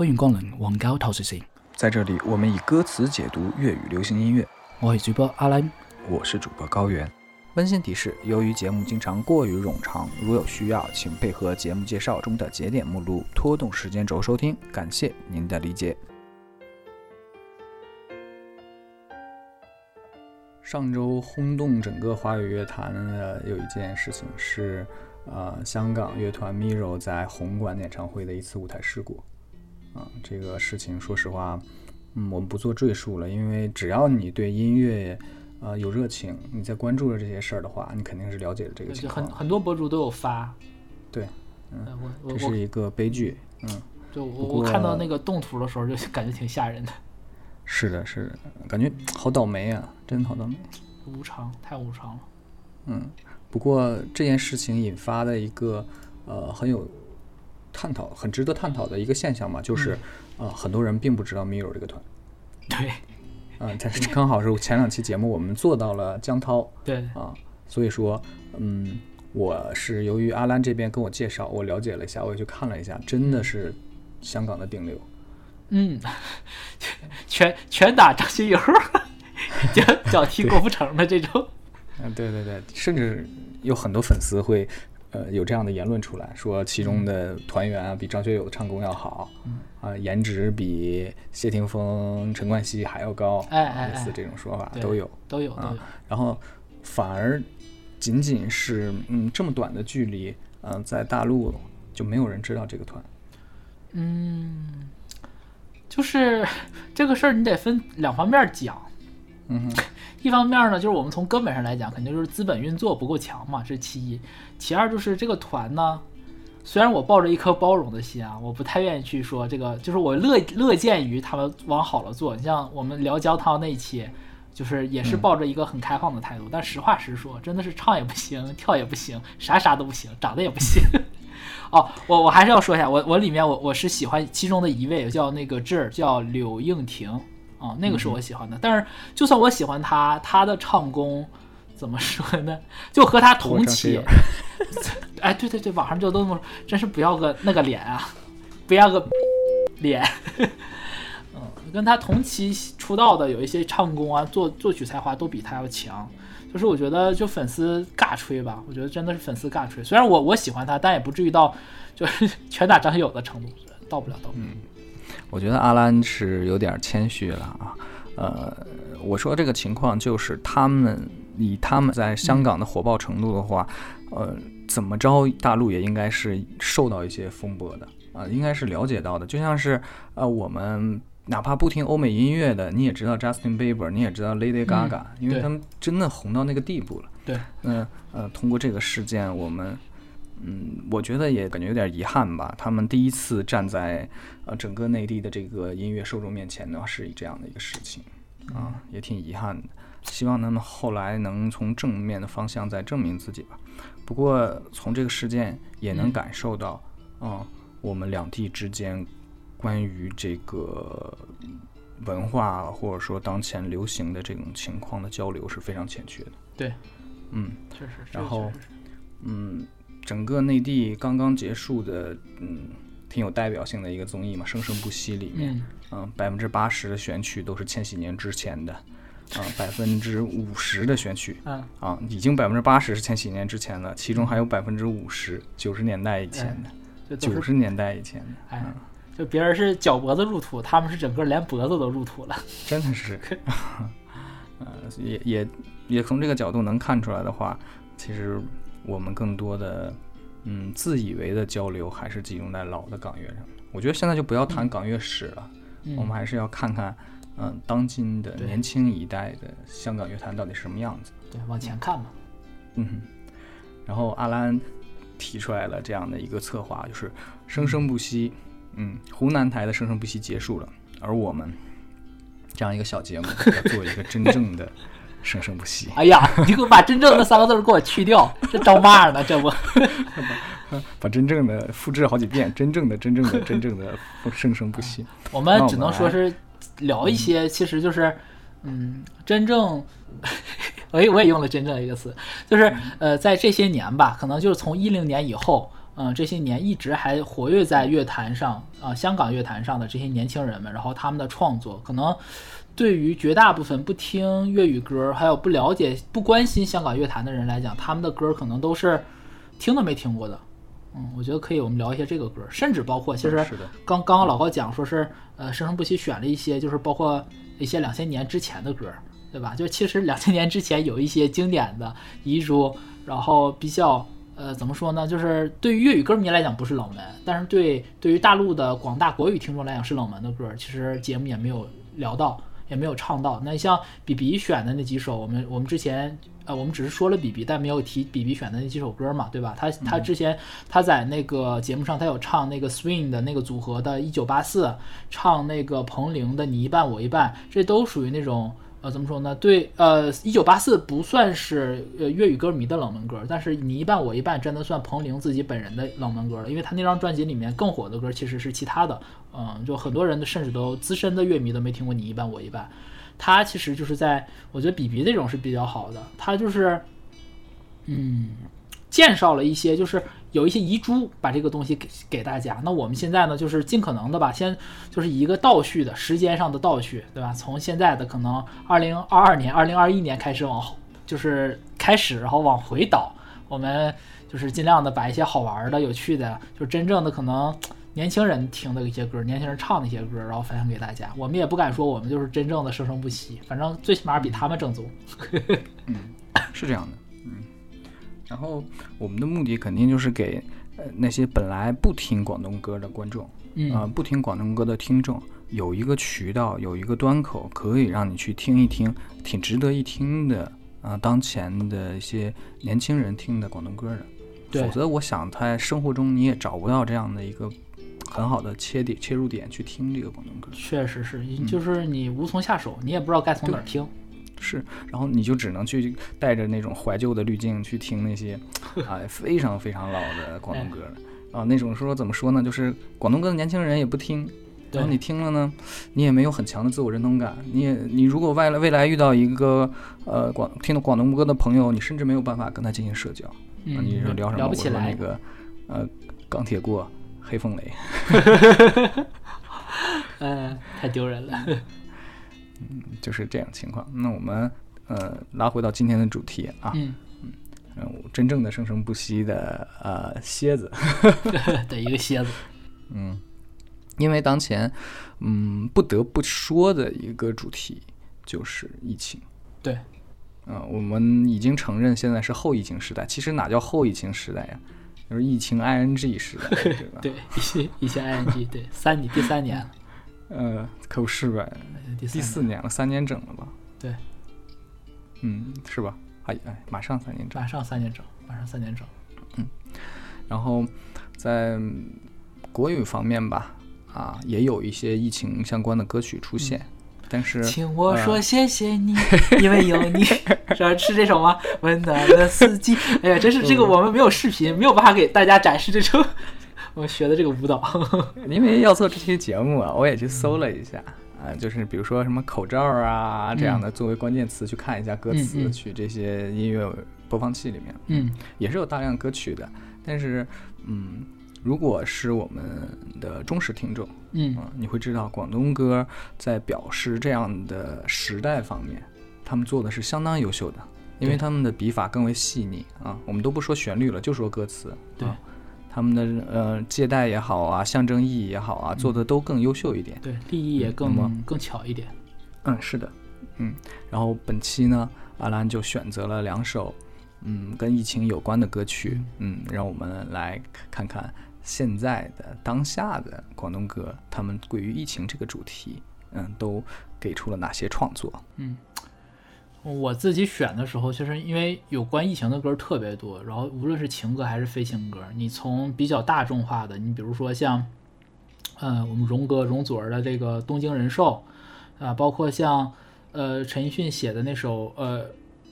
欢迎光臨黃膠透視線，在这里，我们以歌词解读粤语流行音乐。我是主播阿兰。我是主播高原。温馨提示：由于节目经常过于冗长，如有需要，请配合节目介绍中的节点目录拖动时间轴收听。感谢您的理解。上周轰动整个华语乐坛的有一件事情是，呃，香港乐团 Mirror 在红馆演唱会的一次舞台事故。啊，这个事情说实话，嗯，我们不做赘述了，因为只要你对音乐，呃，有热情，你在关注着这些事儿的话，你肯定是了解的这个情况。很很多博主都有发，对，嗯，我我這是一个悲剧，嗯。就我我看到那个动图的时候，就感觉挺吓人的。是的，是的，感觉好倒霉啊，真的好倒霉。无常，太无常了。嗯，不过这件事情引发的一个，呃，很有。探讨很值得探讨的一个现象嘛，就是，呃，很多人并不知道 Mirror 這個團。對，嗯，但是 刚好是前两期节目我们做到了江涛。对。啊，所以说，嗯，我是由于阿兰这边跟我介绍，我了解了一下，我也去看了一下，真的是香港的顶流。嗯，拳拳打张学友，脚脚 踢郭富城的这种。嗯，对对对，甚至有很多粉絲會。呃，有这样的言论出来，说，其中的团员啊，比张学友的唱功要好，嗯、啊，颜值比谢霆锋、陈冠希还要高，哎哎哎，類似这种说法都有，都有，啊、有。然后反而仅仅是嗯这么短的距离，嗯、呃，在大陆就没有人知道这个团。嗯，就是这个事儿你得分两方面講。嗯。一方面呢，就是我们从根本上来讲，肯定就是资本运作不够强嘛，这是其一。其二就是这个团呢，虽然我抱着一颗包容的心啊，我不太愿意去说这个，就是我乐乐见于他们往好了做。你像我们聊焦涛那一期，就是也是抱着一个很开放的态度。但实话实说，真的是唱也不行，跳也不行，啥啥都不行，长得也不行。哦，我我还是要说一下，我我里面我我是喜欢其中的一位，叫那個這兒叫柳應廷。哦，那个是我喜欢的，嗯、但是就算我喜欢他，他的唱功怎么说呢？就和他同期，哎，对对对，网上就都那麼，真是不要个那个脸啊，不要个脸。嗯，跟他同期出道的有一些唱功啊，作作曲才华都比他要强。就是我觉得就粉丝尬吹吧，我觉得真的是粉丝尬吹。虽然我我喜欢他，但也不至于到就是 拳打张学友的程度，到不了，到不了。嗯我觉得阿兰是有点谦虚了啊，呃，我说这个情况就是他们以他们在香港的火爆程度的话，呃，怎么着大陆也应该是受到一些风波的啊，应该是了解到的。就像是呃，我们哪怕不听欧美音乐的，你也知道 Justin Bieber，你也知道 Lady Gaga，因为他们真的红到那个地步了。对，嗯呃，通过这个事件，我們。嗯，我觉得也感觉有点遗憾吧。他们第一次站在呃整个内地的这个音乐受众面前呢，是以這樣的一个事情啊，也挺遗憾的。希望他们后来能从正面的方向再证明自己吧。不过从这个事件也能感受到，嗯、啊，我们两地之间关于这个文化或者说当前流行的这种情况的交流是非常欠缺的。对，嗯，确实，然后，嗯。整个内地刚刚结束的，嗯，挺有代表性的一个综艺嘛，《生生不息》里面，嗯，百分之八十的选曲都是千禧年之前的，啊，百分之五十的选曲，嗯，啊，已经百分之八十是千禧年之前了，其中还有百分之五十九十年代以前的，九十年代以前的，哎，就别人是脚脖子入土，他们是整个连脖子都入土了，真的是，呃，也也也从这个角度能看出来的话，其實。我们更多的，嗯，自以为的交流还是集中在老的港乐上。我觉得现在就不要谈港乐史了，嗯、我们还是要看看，嗯，当今的年轻一代的香港乐坛到底是什么样子。对，往前看嘛。嗯，然后阿兰提出来了这样的一个策划，就是生生不息。嗯，湖南台的生生不息结束了，而我们这样一个小节目要做一个真正的。生生不息。哎呀，你给我把“真正”那三个字给我去掉，这招骂呢？这不，把真正的复制好几遍，真正的、真正的、真正的生生不息。我们只能说是聊一些，其实就是，嗯，真正，我也我也用了“真正”一个词，就是呃，在这些年吧，可能就是从一零年以后。嗯，这些年一直还活跃在乐坛上啊，香港乐坛上的这些年轻人们，然后他们的创作，可能对于绝大部分不听粤语歌，还有不了解、不关心香港乐坛的人来讲，他们的歌可能都是听都没听过的。嗯，我觉得可以，我们聊一些这个歌，甚至包括其实，刚刚刚老高讲说是呃生生不息选了一些，就是包括一些两千年之前的歌，对吧？就其实两千年之前有一些经典的遗珠，然后比较。呃，怎么说呢？就是对于粤语歌迷来讲不是冷门，但是对对于大陆的广大国语听众来讲是冷门的歌。其实节目也没有聊到，也没有唱到。那像比比选的那几首，我们我们之前呃，我们只是说了比比，但没有提比比选的那几首歌嘛，对吧？他他之前他在那个节目上，他有唱那个 Swing 的那个组合的《一九八四》，唱那个彭羚的《你一半我一半》，这都属于那种。呃，怎么说呢？对，呃，一九八四不算是呃粤语歌迷的冷门歌，但是你一半我一半真的算彭羚自己本人的冷门歌了，因为他那张专辑里面更火的歌其实是其他的，嗯，就很多人甚至都资深的乐迷都没听过你一半我一半，他其实就是在我觉得比比这种是比较好的，他就是，嗯。介绍了一些，就是有一些遗珠，把这个东西给给大家。那我们现在呢，就是尽可能的吧，先就是一个倒叙的时间上的倒叙，对吧？从现在的可能二零二二年、二零二一年开始往后，就是开始，然后往回倒。我们就是尽量的把一些好玩的、有趣的，就真正的可能年轻人听的一些歌，年轻人唱的一些歌，然后分享给大家。我们也不敢说我们就是真正的生生不息，反正最起码比他们正宗。嗯，是这样的。嗯然后我们的目的肯定就是给呃那些本来不听广东歌的观众，啊不听广东歌的听众，有一个渠道，有一个端口，可以让你去听一听，挺值得一听的啊。当前的一些年轻人听的广东歌的，否则我想在生活中你也找不到这样的一个很好的切点切入点去听这个广东歌。确实是，就是你无从下手，你也不知道该从哪儿听。是，然后你就只能去带着那种怀旧的滤镜去听那些 啊非常非常老的广东歌。啊，那种说怎么说呢，就是广东歌的年轻人也不听，然后你听了呢，你也没有很强的自我认同感，你也你如果未来未来遇到一个呃广听的广东歌的朋友，你甚至没有办法跟他进行社交，你说聊什么？我说那个呃钢铁过黑凤雷，嗯，太丢人了。嗯，就是这样情况。那我们呃拉回到今天的主题啊，嗯。嗯，真正的生生不息的呃蝎子。的一个蝎子，嗯，因为当前嗯不得不说的一个主题就是疫情，对，嗯，我们已经承认现在是后疫情时代，其实哪叫后疫情时代呀？就是疫情 ing 时代，对吧？对，疫情 ing 对三年第三年。呃，可不是呗，第四年了，三年整了吧？对，嗯，是吧？哎哎，马上三年整，马上三年整，马上三年整。嗯，然后在国语方面吧，啊，也有一些疫情相关的歌曲出现，但是，请我说谢谢你，因为有你，是是这首吗？温暖的四季。哎呀，真是这个，我们没有视频，没有办法给大家展示这首。我学的这个舞蹈，因为要做这期节目啊，我也去搜了一下啊，就是比如说什么口罩啊这样的作为关键词去看一下歌词，去这些音乐播放器里面，嗯，也是有大量歌曲的。但是，嗯，如果是我们的忠实听众，嗯，你会知道广东歌在表示这样的时代方面，他们做的是相当优秀的，因为他们的笔法更为细腻啊。我们都不说旋律了，就说歌词，对。他们的呃借贷也好啊，象征意义也好啊，做的都更优秀一点，对，立意也更更巧一点。嗯，是的，嗯。然后本期呢，阿兰就选择了两首嗯跟疫情有关的歌曲，嗯，让我们来看看现在的当下的广东歌，他们关于疫情这个主题，嗯，都给出了哪些创作？嗯。我自己选的时候，其实因为有关疫情的歌特别多，然后无论是情歌还是非情歌，你从比较大众化的，你比如说像，呃，我们荣哥容祖儿的这个《东京人寿》，啊，包括像，呃，陈奕迅写的那首，呃，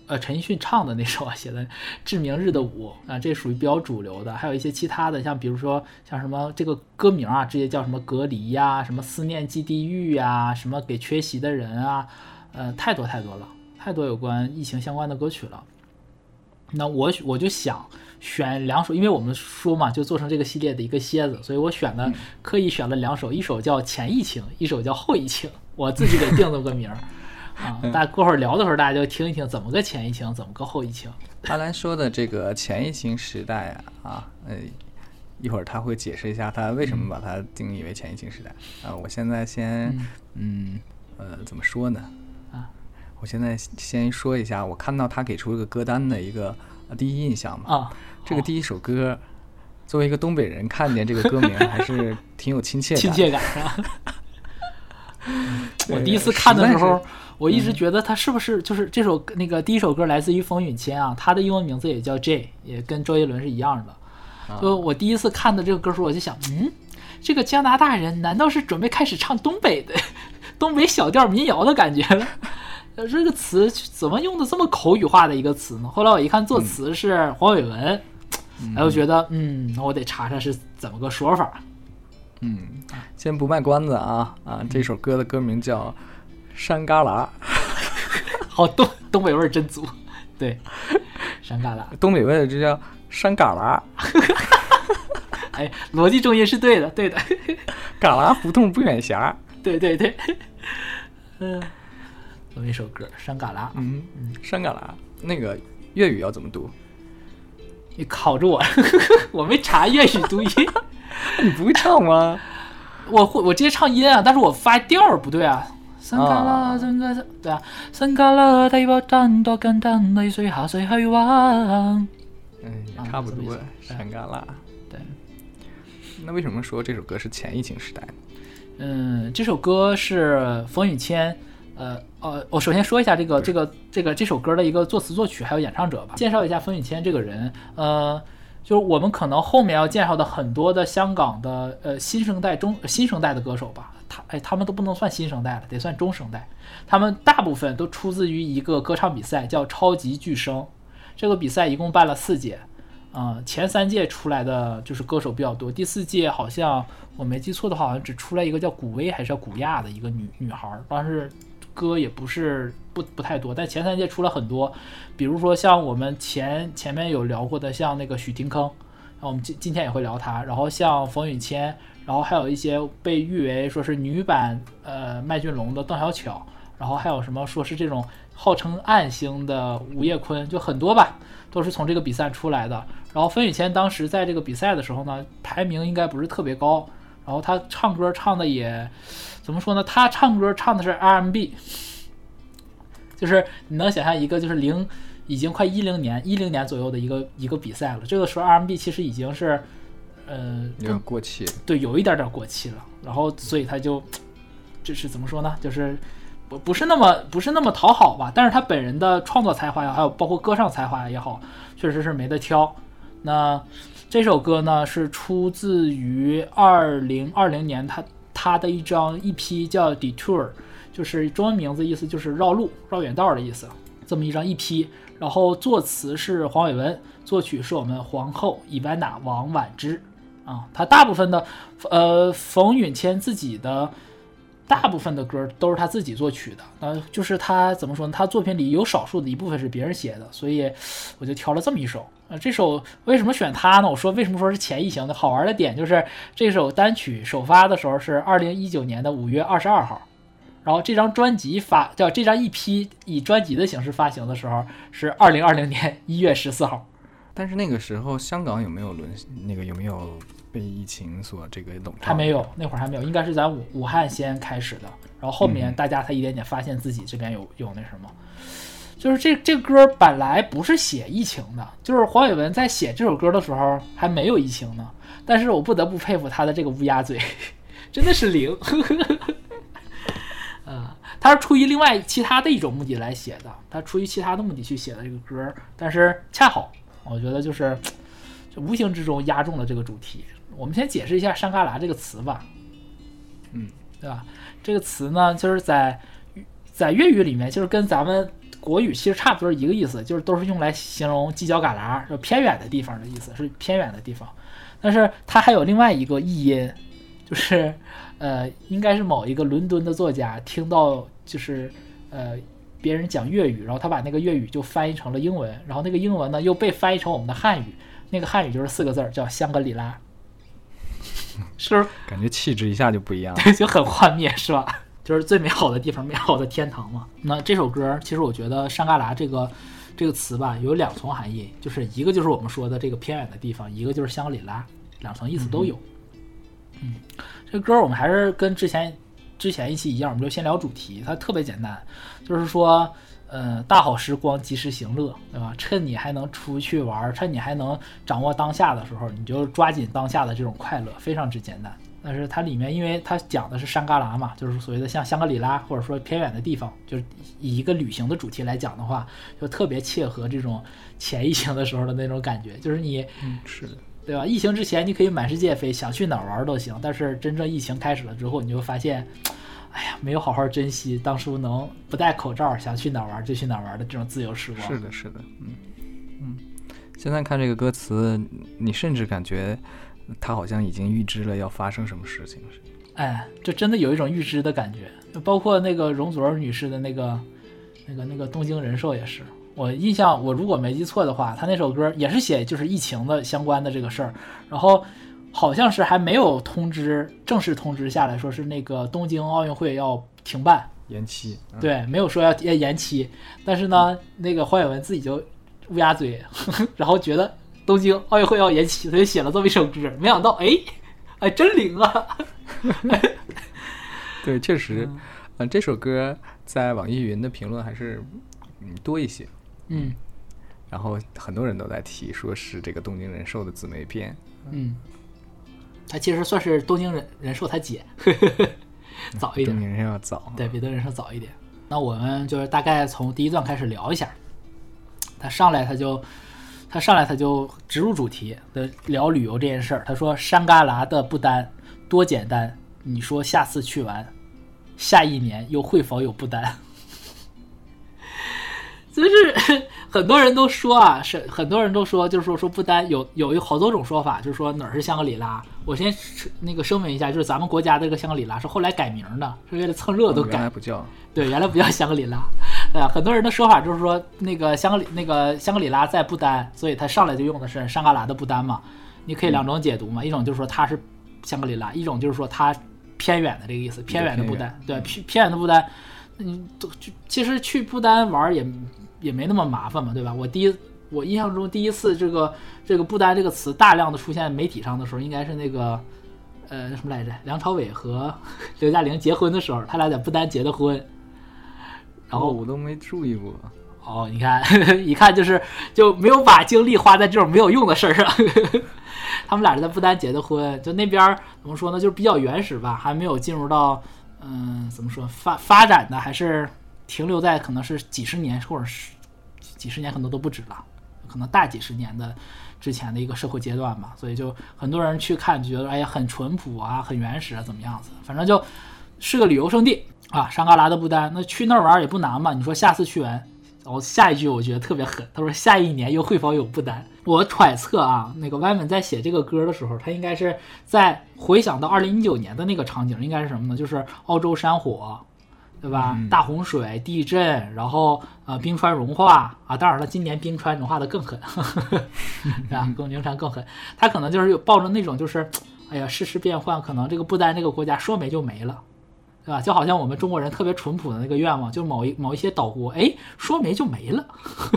呃，陈奕迅唱的那首啊，写的《致明日的舞》啊，这属于比较主流的，还有一些其他的，像比如说像什么这个歌名啊，直接叫什么隔离呀，什么思念即地狱呀，什么给缺席的人啊，呃，太多太多了。太多有关疫情相关的歌曲了，那我我就想选两首，因为我们说嘛，就做成这个系列的一个蝎子，所以我选的刻意选了两首，一首叫《前疫情》，一首叫《后疫情》，我自己给定了个名儿啊。大家过会儿聊的时候，大家就听一听怎么个前疫情，怎么个后疫情。阿兰说的这个前疫情时代啊，啊，呃，一会儿他会解释一下他为什么把它定义为前疫情时代啊。我现在先，嗯，呃，怎么说呢？啊，我现在先说一下，我看到他给出一个歌单的一个第一印象嘛。啊，这个第一首歌，作为一个东北人，看见这个歌名还是挺有亲切感。亲切感 是吧？我第一次看的时候，我一直觉得他是不是就是这首那个第一首歌来自于冯允谦啊？他的英文名字也叫 J，也跟周杰伦是一样的。就我第一次看的这个歌时候，我就想，嗯，这个加拿大人难道是准备开始唱东北的东北小调民谣的感觉了？这个词怎么用的这么口语化的一个词呢？后来我一看作词是黄伟文，哎，我觉得，嗯，那我得查查是怎么个说法。嗯，先不卖关子啊啊！这首歌的歌名叫《山旮旯》，好东东北味儿真足。对，山旮旯，东北味这叫山旮旯。哎，逻辑重音是对的，对的。旮旯胡同不远狭。对对对。嗯，这么一首歌《山旮旯》。嗯嗯，山旮旯，那个粤语要怎么读？你考着我，我没查粤语读音。你不会唱吗？我会，我直接唱音啊，但是我发调儿不对啊。山旮旯，山旮旯，对啊，山旮旯地波震多簡單，淚水下水去玩。嗯，也差不多。山旮旯，对。那为什么说这首歌是前疫情时代？嗯，这首歌是冯允谦。呃呃，我首先说一下这个这个这个这首歌的一个作词作曲还有演唱者吧。介绍一下冯允谦这个人，呃。就是我们可能后面要介绍的很多的香港的呃新生代中新生代的歌手吧，他哎他们都不能算新生代了，得算中生代。他们大部分都出自于一个歌唱比赛，叫超级巨声。这个比赛一共办了四届，嗯，前三届出来的就是歌手比较多，第四届好像我没记错的话，好像只出来一个叫古薇还是叫古亚的一个女女孩，但是。歌也不是不不太多，但前三届出了很多，比如说像我们前前面有聊过的，像那个许廷铿，然后我们今今天也会聊他，然后像冯允谦，然后还有一些被誉为说是女版呃麦浚龙的邓小巧，然后还有什么说是这种号称暗星的吴业坤，就很多吧，都是从这个比赛出来的。然后冯允谦当时在这个比赛的时候呢，排名应该不是特别高，然后他唱歌唱的也。怎么说呢？他唱歌唱的是 R&B，就是你能想象一个就是零已经快一零年一零年左右的一个一个比赛了。这个时候 R&B 其实已经是呃有点过气，对，有一点点过气了。然后所以他就就是怎么说呢？就是不不是那么不是那么讨好吧？但是他本人的创作才华呀，还有包括歌唱才华也好，确实是没得挑。那这首歌呢是出自于二零二零年他。他的一张 EP 叫 Detour，就是中文名字意思就是绕路、绕远道的意思。这么一张 EP，然后作词是黄伟文，作曲是我们皇后伊万娜王婉之啊。他大部分的呃冯允谦自己的大部分的歌都是他自己作曲的，呃，就是他怎么说呢？他作品里有少数的一部分是别人写的，所以我就挑了这么一首。呃，这首为什么选它呢？我说为什么说是前疫情的？好玩的点就是这首单曲首发的时候是二零一九年的五月二十二号，然后这张专辑发叫这张 EP 以专辑的形式发行的时候是二零二零年一月十四号。但是那个时候香港有没有沦那个有没有被疫情所这个笼罩？还没有，那会儿还没有，应该是咱武武汉先开始的，然后后面大家才一点点发现自己这边有有那什么。就是这这歌本来不是写疫情的，就是黄伟文在写这首歌的时候还没有疫情呢。但是我不得不佩服他的这个乌鸦嘴，真的是灵。啊，他是出于另外其他的一种目的来写的，他出于其他的目的去写的这个歌，但是恰好我觉得就是就无形之中压中了这个主题。我们先解释一下“山旮旯”这个词吧，嗯，对吧？这个词呢，就是在在粤语里面，就是跟咱们。国语其实差不多一个意思，就是都是用来形容犄角旮旯，就偏远的地方的意思，是偏远的地方。但是它还有另外一个译音，就是呃，应该是某一个伦敦的作家听到就是呃别人讲粤语，然后他把那个粤语就翻译成了英文，然后那个英文呢又被翻译成我们的汉语，那个汉语就是四个字儿，叫香格里拉，是不是感觉气质一下就不一样了。对，就很幻灭，是吧？就是最美好的地方，美好的天堂嘛。那这首歌，其实我觉得“山旮旯”这个这个词吧，有两重含义，就是一个就是我们说的这个偏远的地方，一个就是香格里拉，两层意思都有。嗯，这歌我们还是跟之前之前一期一样，我们就先聊主题，它特别简单，就是说，呃，大好时光，及时行乐，对吧？趁你还能出去玩，趁你还能掌握当下的时候，你就抓紧当下的这种快乐，非常之简单。但是它里面，因为它讲的是山旮旯嘛，就是所谓的像香格里拉或者说偏远的地方，就是以一个旅行的主题来讲的话，就特别切合这种前疫情的时候的那种感觉，就是你，嗯，是的，对吧？疫情之前你可以满世界飞，想去哪儿玩都行，但是真正疫情开始了之后，你就发现，哎呀，没有好好珍惜当初能不戴口罩想去哪儿玩就去哪儿玩的这种自由时光。是的，是的，嗯嗯。现在看这个歌词，你甚至感觉。他好像已经预知了要发生什么事情，是？哎，就真的有一种预知的感觉。包括那个容祖儿女士的那个、那个、那个东京人寿也是。我印象，我如果没记错的话，他那首歌也是写就是疫情的相关的这个事儿。然后好像是还没有通知正式通知下来说是那个东京奥运会要停办、延期。对，没有说要延延期。但是呢，那个黄伟文自己就乌鸦嘴，然后觉得。东京奥运会要延期，他就写了这么一首歌。没想到，哎，哎，真灵啊！对，确实，嗯，这首歌在网易云的评论还是嗯多一些。嗯，然后很多人都在提，说是这个东京人寿的姊妹篇。嗯，他其实算是东京人人寿他姐，早一点。东京人寿要早，对比东京人寿早一点。那我们就是大概从第一段开始聊一下。他上来他就。他上来他就直入主题的聊旅游这件事儿。他说：“山旮旯的不丹多简单，你说下次去玩，下一年又会否有不丹？”就是很多人都说啊，是很多人都说，就是说说不丹有有有好多种说法，就是说哪儿是香格里拉。我先那个声明一下，就是咱们国家这个香格里拉是后来改名的，是为了蹭热度改。原来不叫。对，原来不叫香格里拉。对啊，很多人的说法就是说，那个香格里那个香格里拉在不丹，所以他上来就用的是山旮旯的不丹嘛。你可以两种解读嘛，一种就是说它是香格里拉，一种就是说它偏远的这个意思，偏远的不丹。对，偏偏远的不丹，嗯，都其实去不丹玩也也没那么麻烦嘛，对吧？我第一我印象中第一次这个这个不丹这个词大量的出现媒体上的时候，应该是那个呃什么来着？梁朝伟和 刘嘉玲结婚的时候，他俩在不丹结的婚。然后我都没注意过，哦，你看，一看就是就没有把精力花在这种没有用的事儿上。他们俩是在不丹结的婚，就那边怎么说呢，就是比较原始吧，还没有进入到嗯，怎么说发发展的，还是停留在可能是几十年或者是几十年，可能都不止了，可能大几十年的之前的一个社会阶段吧。所以就很多人去看，就觉得哎呀很淳朴啊，很原始啊，怎么样子？反正就是个旅游胜地。啊，山旮旯的不丹，那去那儿玩也不难嘛。你说下次去玩，然后下一句我觉得特别狠，他说下一年又会否有不丹？我揣测啊，那个 Wyman 在写这个歌的时候，他应该是在回想到二零一九年的那个场景，应该是什么呢？就是澳洲山火，对吧？大洪水、地震，然后呃冰川融化啊。当然了，今年冰川融化的更狠，对 吧？更冰川更狠。他可能就是抱着那种就是，哎呀，世事变幻，可能这个不丹这个国家说没就没了。对吧？就好像我们中国人特别淳朴的那个愿望，就某一某一些岛国，哎，说没就没了，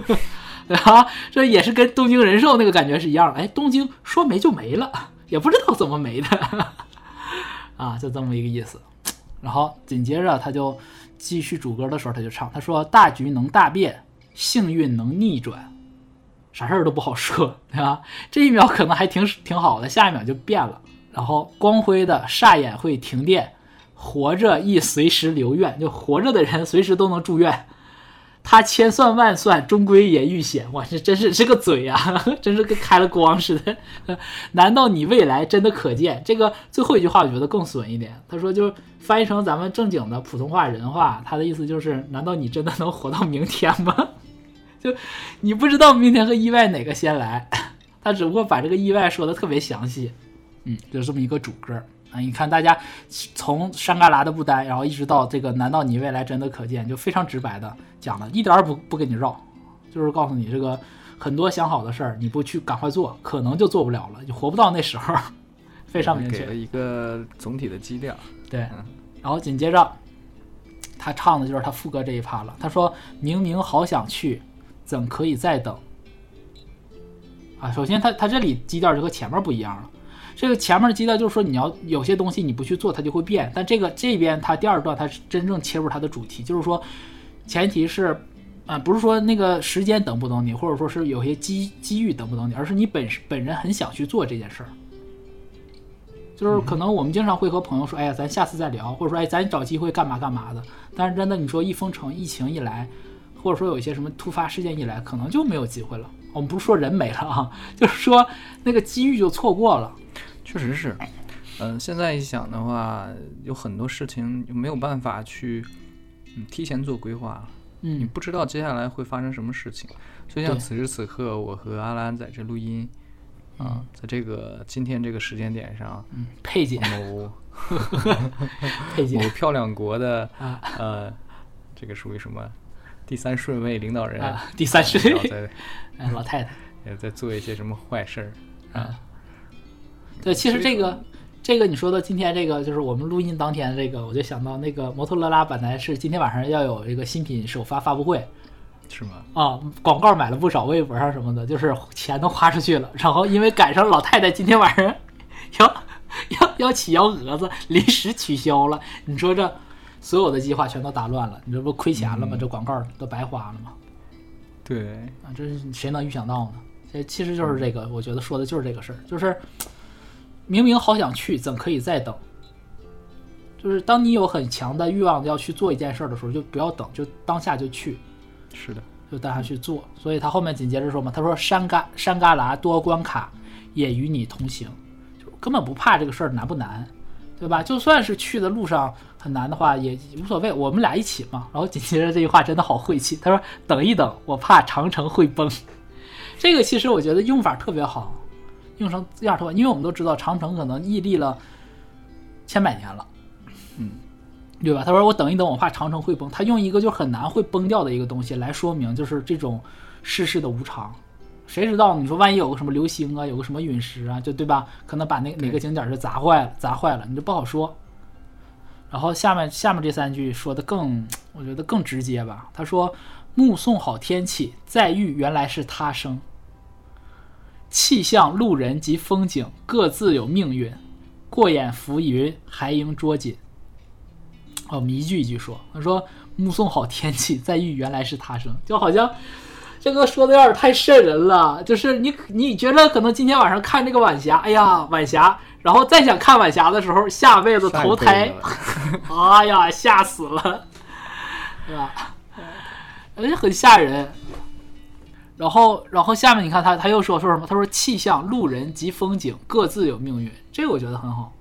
对吧？这也是跟东京人寿那个感觉是一样的。哎，东京说没就没了，也不知道怎么没的，啊，就这么一个意思。然后紧接着他就继续主歌的时候，他就唱，他说：“大局能大变，幸运能逆转，啥事儿都不好说，对吧？这一秒可能还挺挺好的，下一秒就变了。然后光辉的煞眼会停电。”活着亦随时留愿，就活着的人随时都能住院。他千算万算，终归也遇险。哇，这真是这个嘴呀，真是跟开了光似的。难道你未来真的可见？这个最后一句话我觉得更损一点。他说，就翻译成咱们正经的普通话人话，他的意思就是：难道你真的能活到明天吗？就你不知道明天和意外哪个先来。他只不过把这个意外说的特别详细。嗯，就这么一个主歌。啊，你看，大家从山旮旯的不丹，然后一直到这个，难道你未来真的可见？就非常直白的讲了，一点儿不不跟你绕，就是告诉你这个很多想好的事儿，你不去赶快做，可能就做不了了，你活不到那时候。非常明确，给了一个总体的基调。对，然后紧接着他唱的就是他副歌这一趴了。他说：“明明好想去，怎可以再等？”啊，首先他他这里基调就和前面不一样了。这个前面的基调就是说你要有些东西你不去做，它就会变。但这个这边它第二段它是真正切入它的主题，就是说前提是。啊，不是说那个时间等不等你，或者说是有些机机遇等不等你，而是你本本人很想去做这件事儿。就是可能我们经常会和朋友说，哎呀，咱下次再聊，或者说哎，咱找机会干嘛干嘛的。但是真的，你说一封城、疫情一来，或者说有一些什么突发事件一来，可能就没有机会了。我们不是说人没了啊，就是说那个机遇就错过了。确实是，嗯，现在一想的话，有很多事情没有办法去嗯提前做规划。嗯，你不知道接下来会发生什么事情，所以像此时此刻，我和阿兰在这录音，啊，在这个今天这个时间点上，嗯，佩姐某佩姐某漂亮国的呃，这个属于什么第三顺位领导人，第三顺位，在哎老太太也在做一些什么坏事儿啊？对，其实这个。这个你说的今天这个就是我们录音当天这个，我就想到那个摩托罗拉本来是今天晚上要有一个新品首发发布会，是吗？啊，广告买了不少，微博上什么的，就是钱都花出去了。然后因为赶上老太太今天晚上 要要要起幺蛾子，临时取消了。你说这所有的计划全都打乱了，你这不亏钱了吗？这广告都白花了吗？对，啊，这是谁能预想到呢？这其实就是这个，我觉得说的就是这个事儿，就是。明明好想去，怎可以再等？就是当你有很强的欲望要去做一件事的时候，就不要等，就当下就去。是的，就当下去做。所以他后面紧接着说嘛，他说山旮山旮旯多关卡，也与你同行，就根本不怕这个事儿难不难，对吧？就算是去的路上很难的话，也无所谓，我们俩一起嘛。然后紧接着这句话真的好晦气，他说等一等，我怕长城会崩。这个其实我觉得用法特别好。用成这样说，因为我们都知道长城可能屹立了千百年了，嗯，对吧？他说我等一等，我怕长城会崩。他用一个就很难会崩掉的一个东西来说明，就是这种世事的无常。谁知道？你说万一有个什么流星啊，有个什么陨石啊，就对吧？可能把那哪个景点就砸坏了，砸坏了，你就不好说。然后下面下面这三句说的更，我觉得更直接吧。他说：“目送好天气，再遇原来是他生。”气象、路人及风景各自有命运，过眼浮云还应捉紧。哦，我们一句一句说。他说：“目送好天气，再遇原来是他生。”就好像这个说的有点太瘆人了。就是你你觉得可能今天晚上看这个晚霞，哎呀晚霞，然后再想看晚霞的时候，下辈子投胎，哎呀吓死了，是吧？而且很吓人。然后，然后下面你看他，他又说说什么？他说气象、路人及风景各自有命运，这个我觉得很好。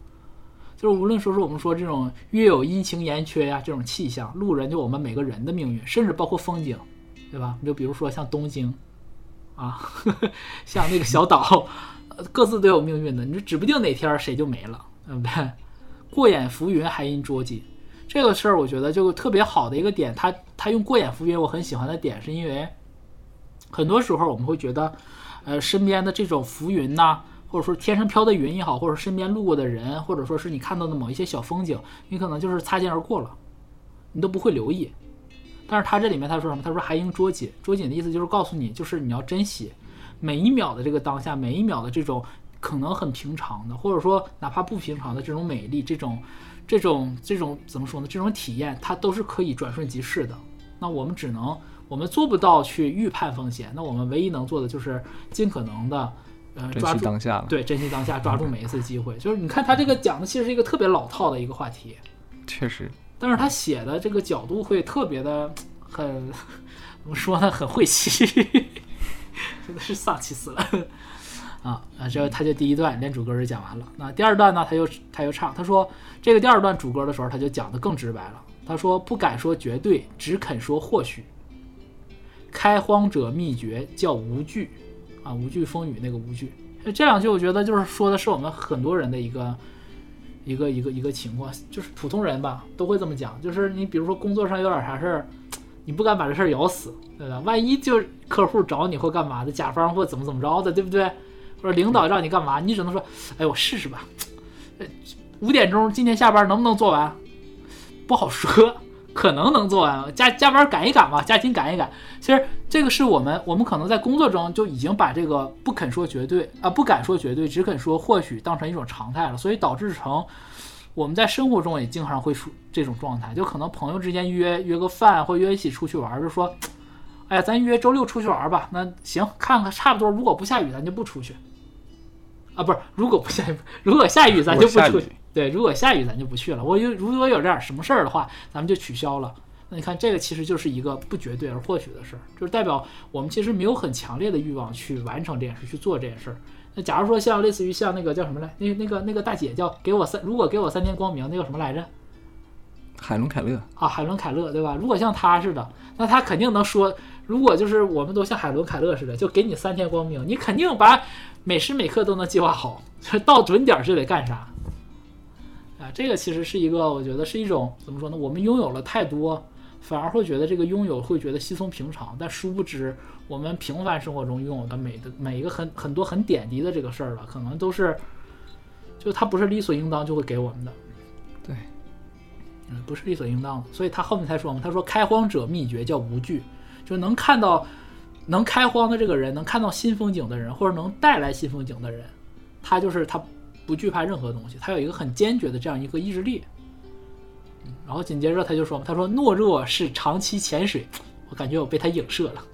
就是无论说是我们说这种月有阴晴圆缺呀，这种气象，路人就我们每个人的命运，甚至包括风景，对吧？你就比如说像东京，啊，像那个小岛，各自都有命运的。你指不定哪天谁就没了，对不对？过眼浮云还应捉紧，这个事儿我觉得就特别好的一个点。他他用过眼浮云，我很喜欢的点是因为。很多时候我们会觉得，呃，身边的这种浮云呐，或者说天上飘的云也好，或者身边路过的人，或者说是你看到的某一些小风景，你可能就是擦肩而过了，你都不会留意。但是他这里面他说什么？他说还应捉紧，捉紧的意思就是告诉你，就是你要珍惜每一秒的这个当下，每一秒的这种可能很平常的，或者说哪怕不平常的这种美丽，这种这种这种怎么说呢？这种体验它都是可以转瞬即逝的。那我们只能。我们做不到去预判风险，那我们唯一能做的就是尽可能的，呃，抓住当下，对，珍惜当下，抓住每一次机会。就是你看他这个讲的其实是一个特别老套的一个话题，确实，但是他写的这个角度会特别的很，怎么说呢，很晦气，真的是丧气死了啊啊！这他就第一段连主歌就讲完了，那第二段呢，他又他又唱，他说这个第二段主歌的时候，他就讲的更直白了，他说不敢说绝对，只肯说或许。开荒者秘诀叫无惧，啊，无惧风雨那个无惧。这两句我觉得就是说的是我们很多人的一个一个一个一个情况，就是普通人吧都会这么讲。就是你比如说工作上有点啥事儿，你不敢把这事儿咬死，对吧？万一就客户找你或干嘛的，甲方或怎么怎么着的，对不对？或者领导让你干嘛，你只能说，哎，我试试吧。五点钟今天下班能不能做完？不好说，可能能做完，加加班赶一赶吧，加紧赶一赶。其实这个是我们，我们可能在工作中就已经把这个不肯说绝对啊，不敢说绝对，只肯说或许当成一种常态了，所以导致成我们在生活中也经常会出这种状态，就可能朋友之间约约个饭或约一起出去玩，就说，哎呀，咱约周六出去玩吧。那行，看看差不多，如果不下雨，咱就不出去。啊，不是，如果不下雨，如果下雨咱就不出去。对，如果下雨咱就不去了。我有如果有点什么事儿的话，咱们就取消了。那你看，这个其实就是一个不绝对而或许的事儿，就是代表我们其实没有很强烈的欲望去完成这件事，去做这件事儿。那假如说像类似于像那个叫什么来，那那个那个大姐叫给我三，如果给我三天光明，那叫什么来着？海伦凯勒啊，海伦凯勒对吧？如果像她似的，那她肯定能说，如果就是我们都像海伦凯勒似的，就给你三天光明，你肯定把每时每刻都能计划好，到准点就得干啥。啊，这个其实是一个，我觉得是一种怎么说呢？我们拥有了太多，反而会觉得这个拥有会觉得稀松平常，但殊不知我们平凡生活中拥有的每的每一个很很多很点滴的这个事儿了，可能都是，就它不是理所应当就会给我们的。对，嗯，不是理所应当的，所以他后面才说嘛，他说开荒者秘诀叫无惧，就能看到能开荒的这个人，能看到新风景的人，或者能带来新风景的人，他就是他。不惧怕任何东西，他有一个很坚决的这样一个意志力。然后紧接着他就说：“他说懦弱是长期潜水。”我感觉我被他影射了。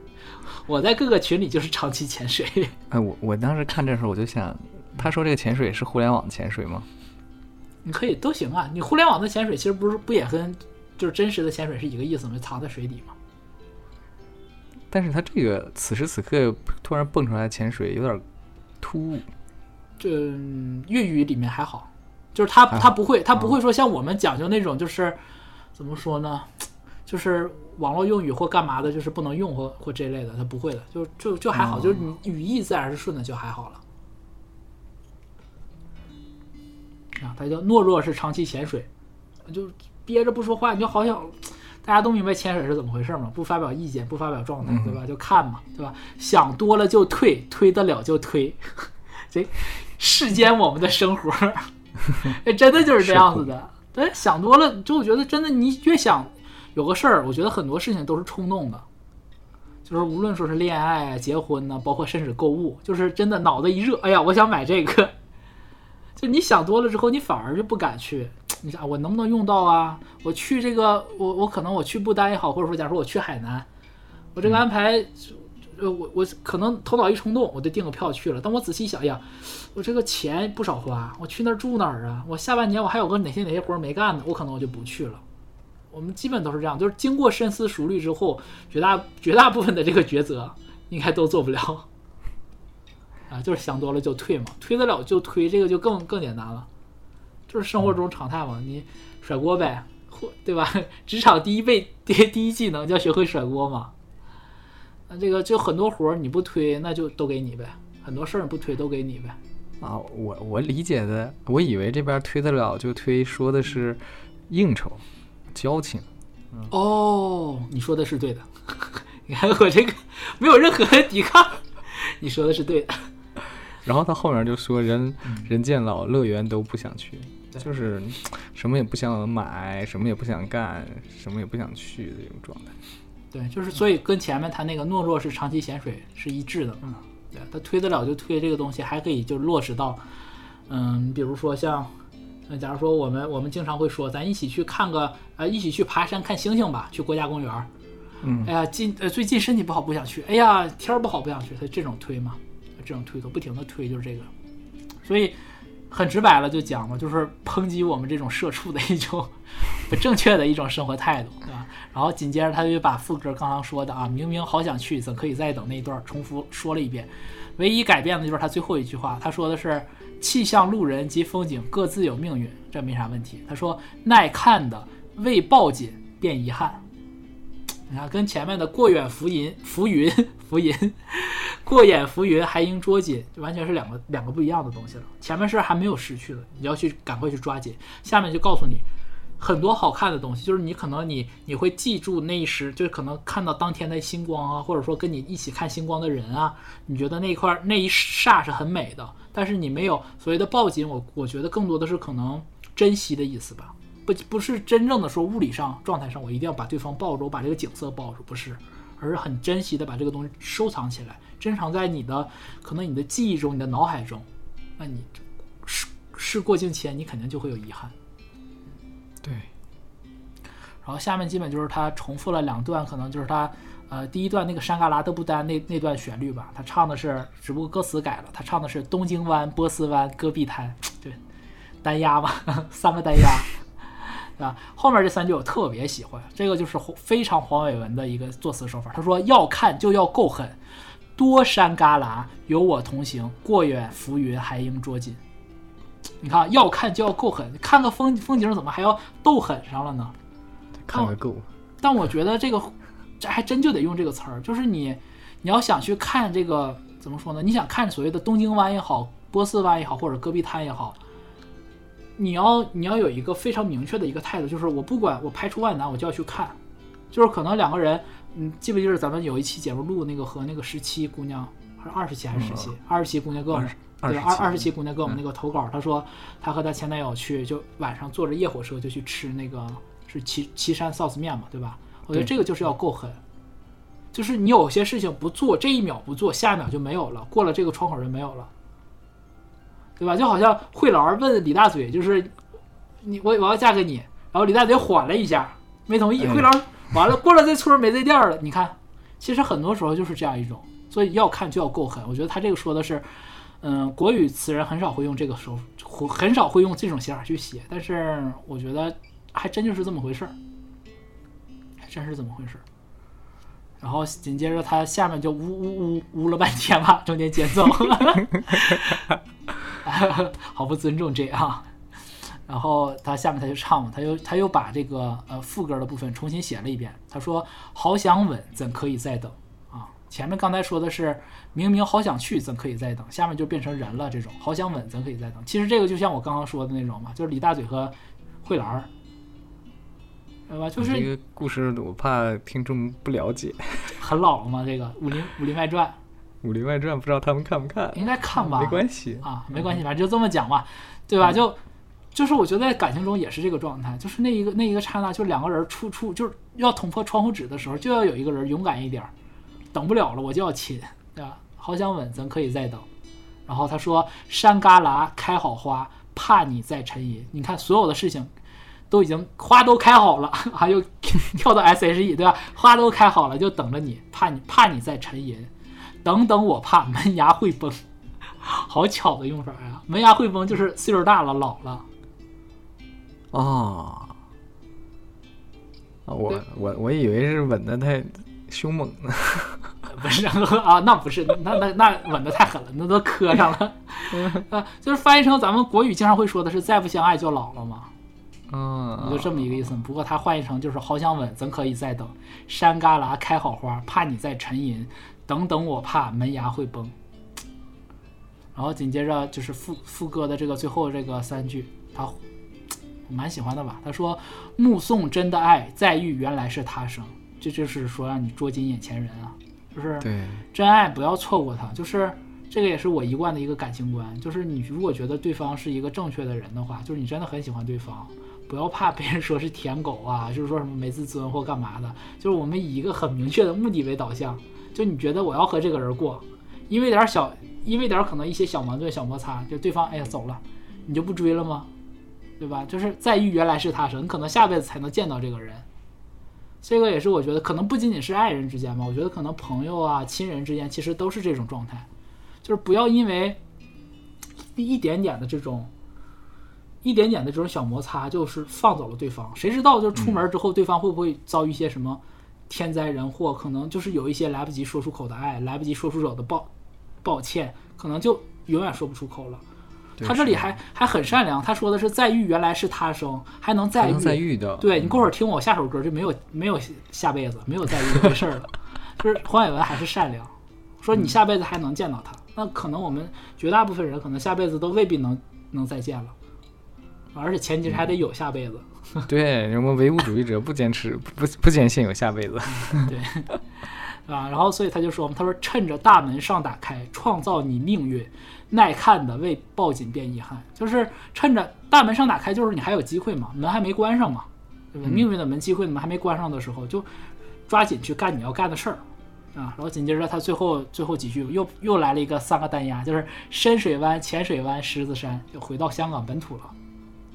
我在各个群里就是长期潜水。哎，我我当时看这时候我就想，他说这个潜水是互联网潜水吗？你可以都行啊。你互联网的潜水其实不是不也跟就是真实的潜水是一个意思吗？就藏在水底吗？但是他这个此时此刻突然蹦出来潜水有点突兀。这粤语里面还好，就是他他不会他不会说像我们讲究那种就是怎么说呢，就是网络用语或干嘛的，就是不能用或或这类的，他不会的，就就就还好，就是你语义自然是顺的，就还好了。啊，他叫懦弱是长期潜水，就憋着不说话，你就好想大家都明白潜水是怎么回事嘛，不发表意见，不发表状态，对吧？就看嘛，对吧？想多了就退，推得了就推，这。世间我们的生活，哎，真的就是这样子的。对，想多了，就我觉得真的，你越想有个事儿，我觉得很多事情都是冲动的。就是无论说是恋爱啊、结婚呢，包括甚至购物，就是真的脑子一热，哎呀，我想买这个。就你想多了之后，你反而就不敢去。你想我能不能用到啊？我去这个，我我可能我去不丹也好，或者说假如说我去海南，我这个安排。呃，我我可能头脑一冲动，我就订个票去了。但我仔细想，呀，我这个钱不少花，我去那儿住哪儿啊？我下半年我还有个哪些哪些活没干呢？我可能我就不去了。我们基本都是这样，就是经过深思熟虑之后，绝大绝大部分的这个抉择应该都做不了。啊，就是想多了就退嘛，推得了就推，这个就更更简单了，就是生活中常态嘛，你甩锅呗，或对吧？职场第一辈第第一技能叫学会甩锅嘛。那这个就很多活儿你不推，那就都给你呗。很多事儿不推都给你呗。啊，我我理解的，我以为这边推得了就推，说的是应酬、交情。哦，你说的是对的。你看我这个没有任何抵抗，你说的是对的。然后他后面就说人人见老乐园都不想去，就是什么也不想买，什么也不想干，什么也不想去的这种状态。对，就是所以跟前面他那个懦弱是长期潜水是一致的。嗯，对他推得了就推这个东西，还可以就落实到，嗯，比如说像，那假如说我们我们经常会说，咱一起去看个呃，一起去爬山看星星吧，去国家公园。嗯，哎呀，近呃最近身体不好不想去，哎呀天儿不好不想去，他这种推嘛，这种推都不停的推就是这个，所以。很直白了，就讲嘛，就是抨击我们这种社畜的一种不正确的一种生活态度，对吧？然后紧接着他就把副歌刚刚说的啊，明明好想去，怎可以再等那一段重复说了一遍。唯一改变的就是他最后一句话，他说的是气象、路人及风景各自有命运，这没啥问题。他说耐看的未报紧便遗憾。你看，跟前面的过眼浮云、浮云、浮云。过眼浮云，还应捉紧，完全是两个两个不一样的东西了。前面是还没有失去的，你要去赶快去抓紧。下面就告诉你，很多好看的东西，就是你可能你你会记住那一时，就是可能看到当天的星光啊，或者说跟你一起看星光的人啊，你觉得那一块那一霎是很美的，但是你没有所谓的抱紧，我我觉得更多的是可能珍惜的意思吧，不不是真正的说物理上状态上我一定要把对方抱住，我把这个景色抱住，不是，而是很珍惜的把这个东西收藏起来，珍藏在你的可能你的记忆中，你的脑海中，那你事事过境迁，你肯定就会有遗憾。对，然后下面基本就是他重复了两段，可能就是他呃第一段那个山旮旯的不丹那那段旋律吧，他唱的是，只不过歌词改了，他唱的是东京湾、波斯湾、戈壁滩，对，单押嘛，三个单押，啊，后面这三句我特别喜欢，这个就是非常黄伟文的一个作词手法。他说要看就要够狠，多山旮旯有我同行，过远浮云还应捉紧。你看，要看就要够狠，看个风风景怎么还要斗狠上了呢？看个够。但我觉得这个，这还真就得用这个词儿，就是你，你要想去看这个怎么说呢？你想看所谓的东京湾也好，波斯湾也好，或者戈壁滩也好，你要你要有一个非常明确的一个态度，就是我不管我排除万难，我就要去看。就是可能两个人，嗯，记不记得咱们有一期节目录那个和那个十七姑娘，还是二十七还是十七？二十七姑娘哥们。对，二二十七姑娘给我们那个投稿，她说她和她前男友去，就晚上坐着夜火车就去吃那个是岐岐山臊子面嘛，对吧？我觉得这个就是要够狠，就是你有些事情不做，这一秒不做，下一秒就没有了，过了这个窗口就没有了，对吧？就好像惠老师问李大嘴，就是你我我要嫁给你，然后李大嘴缓了一下，没同意，惠老师完了过了这村没这店了，你看，其实很多时候就是这样一种，所以要看就要够狠，我觉得他这个说的是。嗯，国语词人很少会用这个手，很少会用这种写法去写。但是我觉得还真就是这么回事儿，还真是这么回事儿。然后紧接着他下面就呜呜呜呜了半天吧，中间间奏，好不尊重这啊。然后他下面他就唱嘛，他又他又把这个呃副歌的部分重新写了一遍。他说：“好想吻，怎可以再等啊？”前面刚才说的是明明好想去，怎可以再等？下面就变成人了，这种好想吻，怎可以再等？其实这个就像我刚刚说的那种嘛，就是李大嘴和慧兰儿，对吧？就是这个故事，我怕听众不了解。很老了吗？这个《武林武林外传》？《武林外传》不知道他们看不看？应该看吧？没关系啊，没关系，反正就这么讲吧，对吧？就就是我觉得在感情中也是这个状态，就是那一个那一个刹那，就两个人处处就是要捅破窗户纸的时候，就要有一个人勇敢一点。等不了了，我就要亲，对吧？好想吻，咱可以再等。然后他说：“山旮旯开好花，怕你再沉吟。”你看，所有的事情都已经花都开好了，还 又 跳到 S H E，对吧？花都开好了，就等着你，怕你怕你再沉吟。等等，我怕门牙会崩。好巧的用法呀！门牙会崩就是岁数大了，老了。哦我我我以为是吻的太凶猛呢。不是啊，那不是，那那那吻的太狠了，那都磕上了。啊，就是翻译成咱们国语经常会说的是“再不相爱就老了”嘛。嗯，就这么一个意思。不过他换译成就是“好想吻，怎可以再等？山旮旯开好花，怕你再沉吟。等等，我怕门牙会崩。”然后紧接着就是副副歌的这个最后这个三句，他我 蛮喜欢的吧？他说：“目送真的爱，再遇原来是他生。”这就是说让你捉紧眼前人啊。就是真爱不要错过他，就是这个也是我一贯的一个感情观。就是你如果觉得对方是一个正确的人的话，就是你真的很喜欢对方，不要怕别人说是舔狗啊，就是说什么没自尊或干嘛的。就是我们以一个很明确的目的为导向，就你觉得我要和这个人过，因为点小，因为点可能一些小矛盾、小摩擦，就对方哎呀走了，你就不追了吗？对吧？就是在遇原来是他生，你可能下辈子才能见到这个人。这个也是我觉得，可能不仅仅是爱人之间吧，我觉得可能朋友啊、亲人之间，其实都是这种状态，就是不要因为一点点的这种、一点点的这种小摩擦，就是放走了对方。谁知道，就出门之后，对方会不会遭遇一些什么天灾人祸？可能就是有一些来不及说出口的爱，来不及说出口的抱抱歉，可能就永远说不出口了。他这里还还很善良，他说的是再遇原来是他生，还能再遇。再遇的。对你过会儿听我下首歌就没有没有下辈子，没有再遇这回事了。就是黄伟文还是善良，说你下辈子还能见到他，那可能我们绝大部分人可能下辈子都未必能能再见了。而且前提是还得有下辈子。对，我们唯物主义者不坚持不不坚信有下辈子。对，啊，然后所以他就说嘛，他说趁着大门尚打开，创造你命运，耐看的为抱紧变遗憾，就是趁着大门尚打开，就是你还有机会嘛，门还没关上嘛，对吧？命运的门，机会的门还没关上的时候，就抓紧去干你要干的事儿。啊，然后紧接着他最后最后几句又又来了一个三个单押，就是深水湾、浅水湾、狮子山，又回到香港本土了。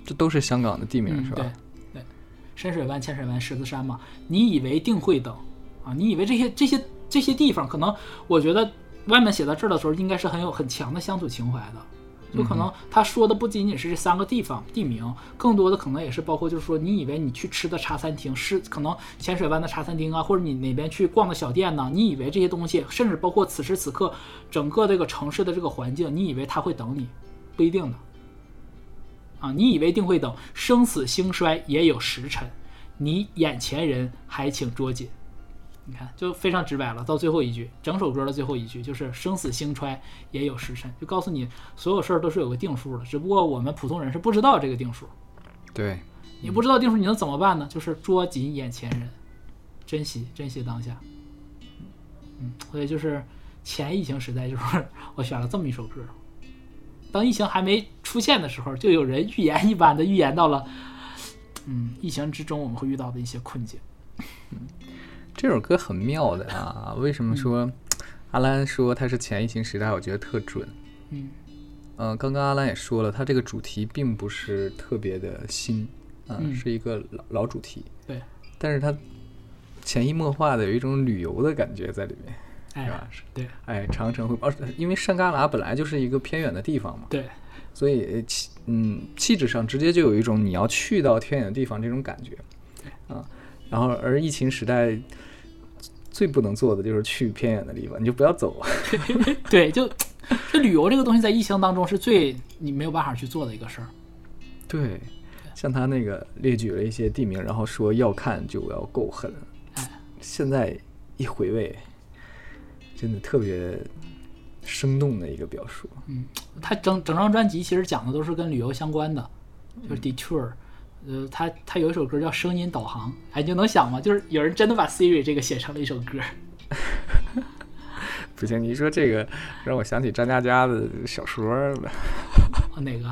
这都是香港的地名是吧？对对，深水湾、浅水湾、狮子山嘛。你以为定会等啊？你以为这些这些这些地方，可能我觉得外面写到这儿的时候，应该是很有很强的乡土情怀的。就可能他说的不仅仅是这三个地方地名，更多的可能也是包括，就是说你以为你去吃的茶餐厅是可能浅水湾的茶餐厅啊，或者你哪边去逛的小店呢？你以为这些东西，甚至包括此时此刻整个这个城市的这个环境，你以为他会等你，不一定的。啊，你以为定会等，生死兴衰也有时辰，你眼前人还请捉紧。你看，就非常直白了。到最后一句，整首歌的最后一句就是“生死兴衰也有时辰”，就告诉你所有事儿都是有个定数的，只不过我们普通人是不知道这个定数。对，你不知道定数，你能怎么办呢？就是捉紧眼前人，珍惜珍惜当下。嗯，所以就是前疫情时代，就是 我选了这么一首歌。当疫情还没出现的时候，就有人预言一般的预言到了，嗯，疫情之中我们会遇到的一些困境。这首歌很妙的啊！为什么说阿兰说它是前疫情时代？我觉得特准。嗯，呃，刚刚阿兰也说了，它这个主题并不是特别的新，嗯，是一个老老主题。对，但是它潜移默化的有一种旅游的感觉在里面，是吧？是，对，哎，长城会，哦，因为山旮旯本来就是一个偏远的地方嘛，对，所以气，嗯，气质上直接就有一种你要去到偏远的地方这种感觉，啊，然后而疫情时代。最不能做的就是去偏远的地方，你就不要走。对，就这旅游这个东西，在疫情当中是最你没有办法去做的一个事儿。对，像他那个列举了一些地名，然后说要看就要够狠。哎，现在一回味，真的特别生动的一个表述。嗯，他整整张专辑其实讲的都是跟旅游相关的，就是 detour。呃，他他有一首歌叫《声音导航》，哎，你就能想吗？就是有人真的把 Siri 这个写成了一首歌。不行，你说这个 让我想起张嘉佳的小说了。哪个？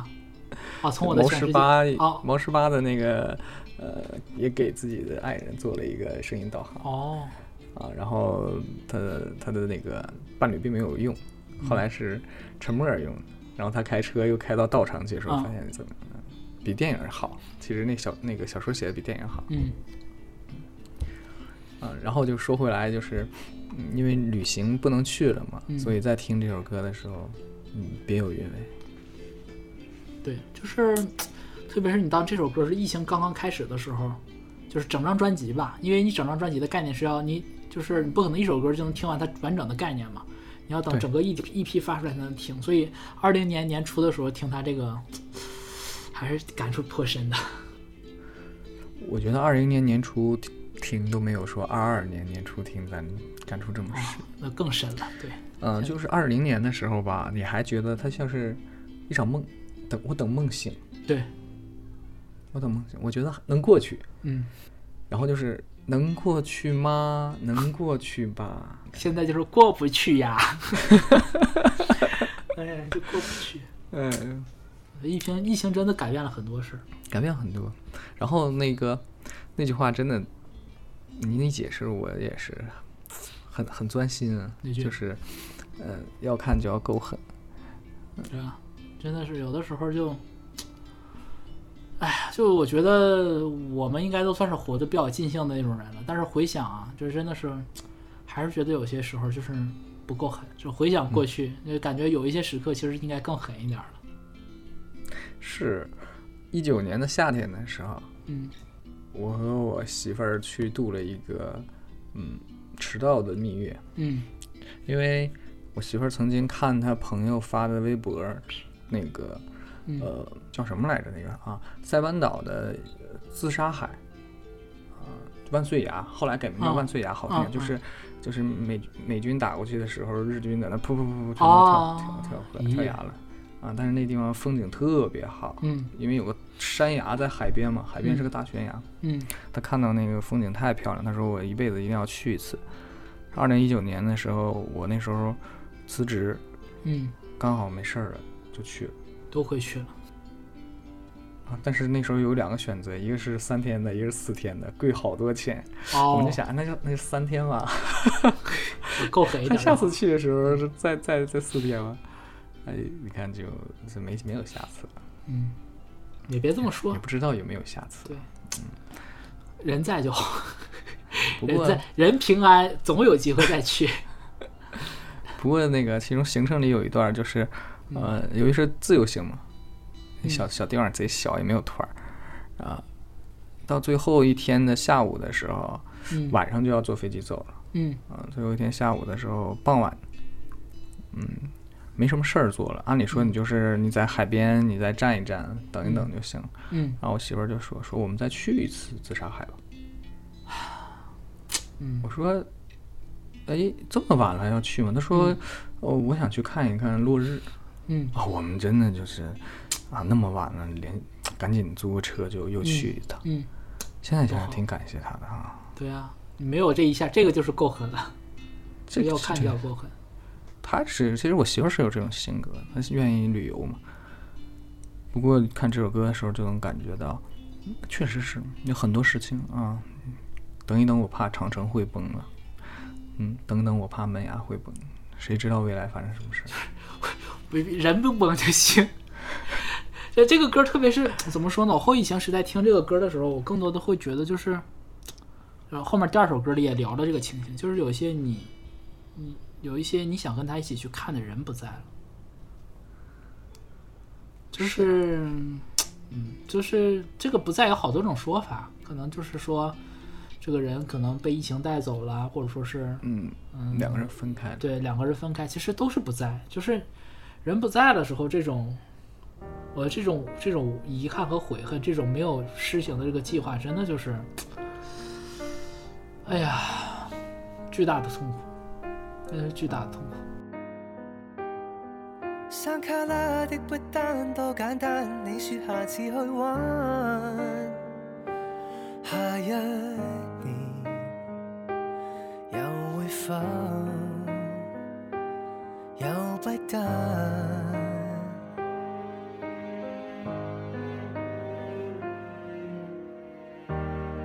啊，从我的毛十八哦，毛十八的那个呃，也给自己的爱人做了一个声音导航。哦。啊，然后他的他的那个伴侣并没有用，后来是陈默用，然后他开车又开到道场去的时候，发现怎么？比电影好，其实那小那个小说写的比电影好。嗯，啊，然后就说回来，就是因为旅行不能去了嘛，所以在听这首歌的时候，嗯，别有韵味。对，就是特别是你当这首歌是疫情刚刚开始的时候，就是整张专辑吧，因为你整张专辑的概念是要你，就是你不可能一首歌就能听完它完整的概念嘛，你要等整个一一批发出来才能听。所以二零年年初的时候听他这个。还是感触颇深的。我觉得二零年年初听都没有说二二年年初听咱感触这么深，那更深了。对，嗯，就是二零年的时候吧，你还觉得它像是一场梦，等我等梦醒。对，我等梦醒，我觉得能过去。嗯，然后就是能过去吗？能过去吧。现在就是过不去呀。哎，就过不去。嗯。疫情，疫情真的改变了很多事，改变很多。然后那个那句话真的，你那解释我也是很很钻心啊。就是，呃，要看就要够狠，对吧？真的是有的时候就，就我觉得我们应该都算是活得比较尽兴的那种人了。但是回想啊，就是真的是，还是觉得有些时候就是不够狠。就回想过去，就感觉有一些时刻其实应该更狠一点了。是，一九年的夏天的时候，嗯，我和我媳妇儿去度了一个，嗯，迟到的蜜月，嗯，因为我媳妇儿曾经看她朋友发的微博，那个，呃，叫什么来着？那个啊，塞班岛的自杀海，啊，万岁崖，后来改名叫万岁崖，好听，就是就是美美军打过去的时候，日军在那噗噗噗噗跳跳跳跳跳崖了。啊，但是那地方风景特别好，嗯因为有个山崖在海边嘛，海边是个大悬崖。嗯他看到那个风景太漂亮，他说我一辈子一定要去一次。二零一九年的时候，我那时候辞职，嗯，刚好没事儿了，就去了。都回去了。啊，但是那时候有两个选择，一个是三天的，一个是四天的，贵好多钱。我哦们就，想，那就那就三天吧。够狠一他点。下次去的时候是再再再四天吧。哎，你看就就没没有下次了，嗯，也别这么说也，不知道有没有下次。对，人在就好，不过人在人平安，总有机会再去。不过那个其中行程里有一段就是，呃，由于是自由行嘛，那小小地方贼小，也没有团儿啊。到最后一天的下午的时候，嗯晚上就要坐飞机走了嗯啊。最后一天下午的时候，傍晚，嗯，没什么事儿做了。按理说你就是你在海边，你再站一站，等一等就行。嗯然后我媳妇儿就说说我们再去一次自杀海吧。嗯我说，哎，这么晚了要去吗？她说，哦，我想去看一看落日。嗯啊、我们真的就是啊，那么晚了，连 赶紧租个车就又去一趟。嗯，现在想想挺感谢他的啊，对啊，你没有这一下，这个就是够狠了。这要看要够狠。他是其实我媳妇儿是有这种性格，她是愿意旅游嘛。不过看这首歌的时候就能感觉到，嗯确实是有很多事情啊。等一等，我怕长城会崩了。嗯，等等，我怕门牙会崩。谁知道未来发生什么事 人不崩就行。就这个歌，特别是怎么说呢？我后疫情时代听这个歌的时候，我更多的会觉得就是，然后后面第二首歌里也聊了这个情形，就是有些你，你有一些你想跟他一起去看的人不在了，就是，嗯，就是这个不在有好多种说法，可能就是说，这个人可能被疫情带走了，或者说是嗯，两个人分开了。对，两个人分开，其实都是不在，就是人不在的时候，这种我这种这种遗憾和悔恨，这种没有施行的这个计划，真的就是，哎呀，巨大的痛苦，真是巨大的痛苦。山卡拉的不單多簡單，你說下次去玩。下一年又會否又不得？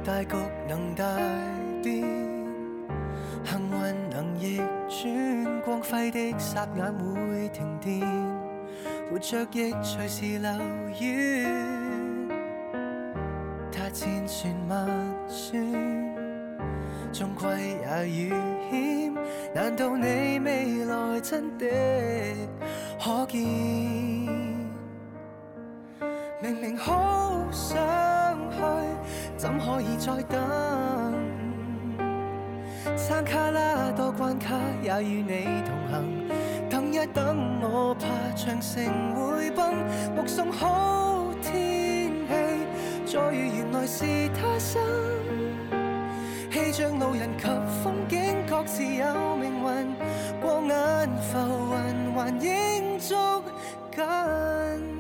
大局能大變，幸運能逆轉，光輝的霎眼會停電，活着亦隨時流遠。他千算萬算，终归也遇險。難道你未來真的可見？明明好想去，怎可以再等？山卡拉多關卡，也與你同行。等一等，我怕長城會崩。目送好天氣，再遇原來是他生。氣象路人及風景各自有命運，過眼浮雲還應捉緊。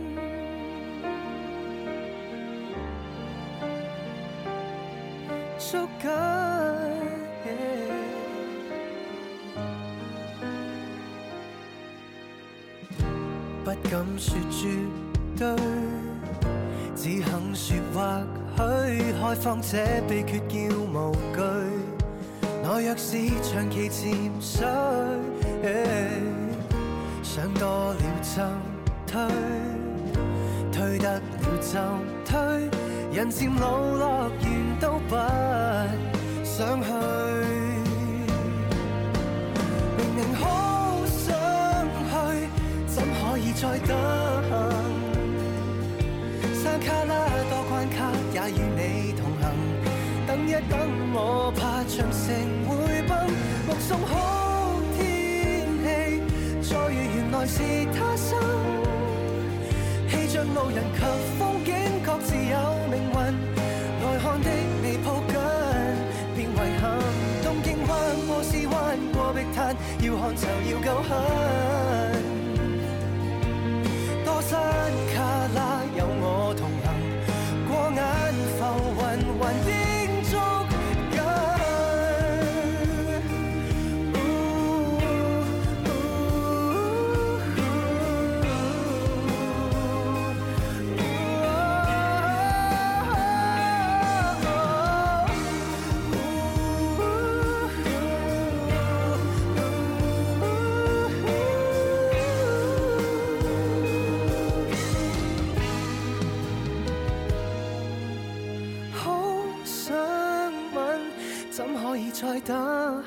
捉緊。不敢說絕對，只肯說或许开放这秘诀叫无惧。我若是长期潜水，想多了就退，退得了就退，人渐老乐园都不等，我怕长城会崩。目送好天氣，再遇原來是他生。氣象路人及風景各自有命運，來看的你抱緊，變遺憾。东京灣波斯灣過碧灘，要看就要夠狠。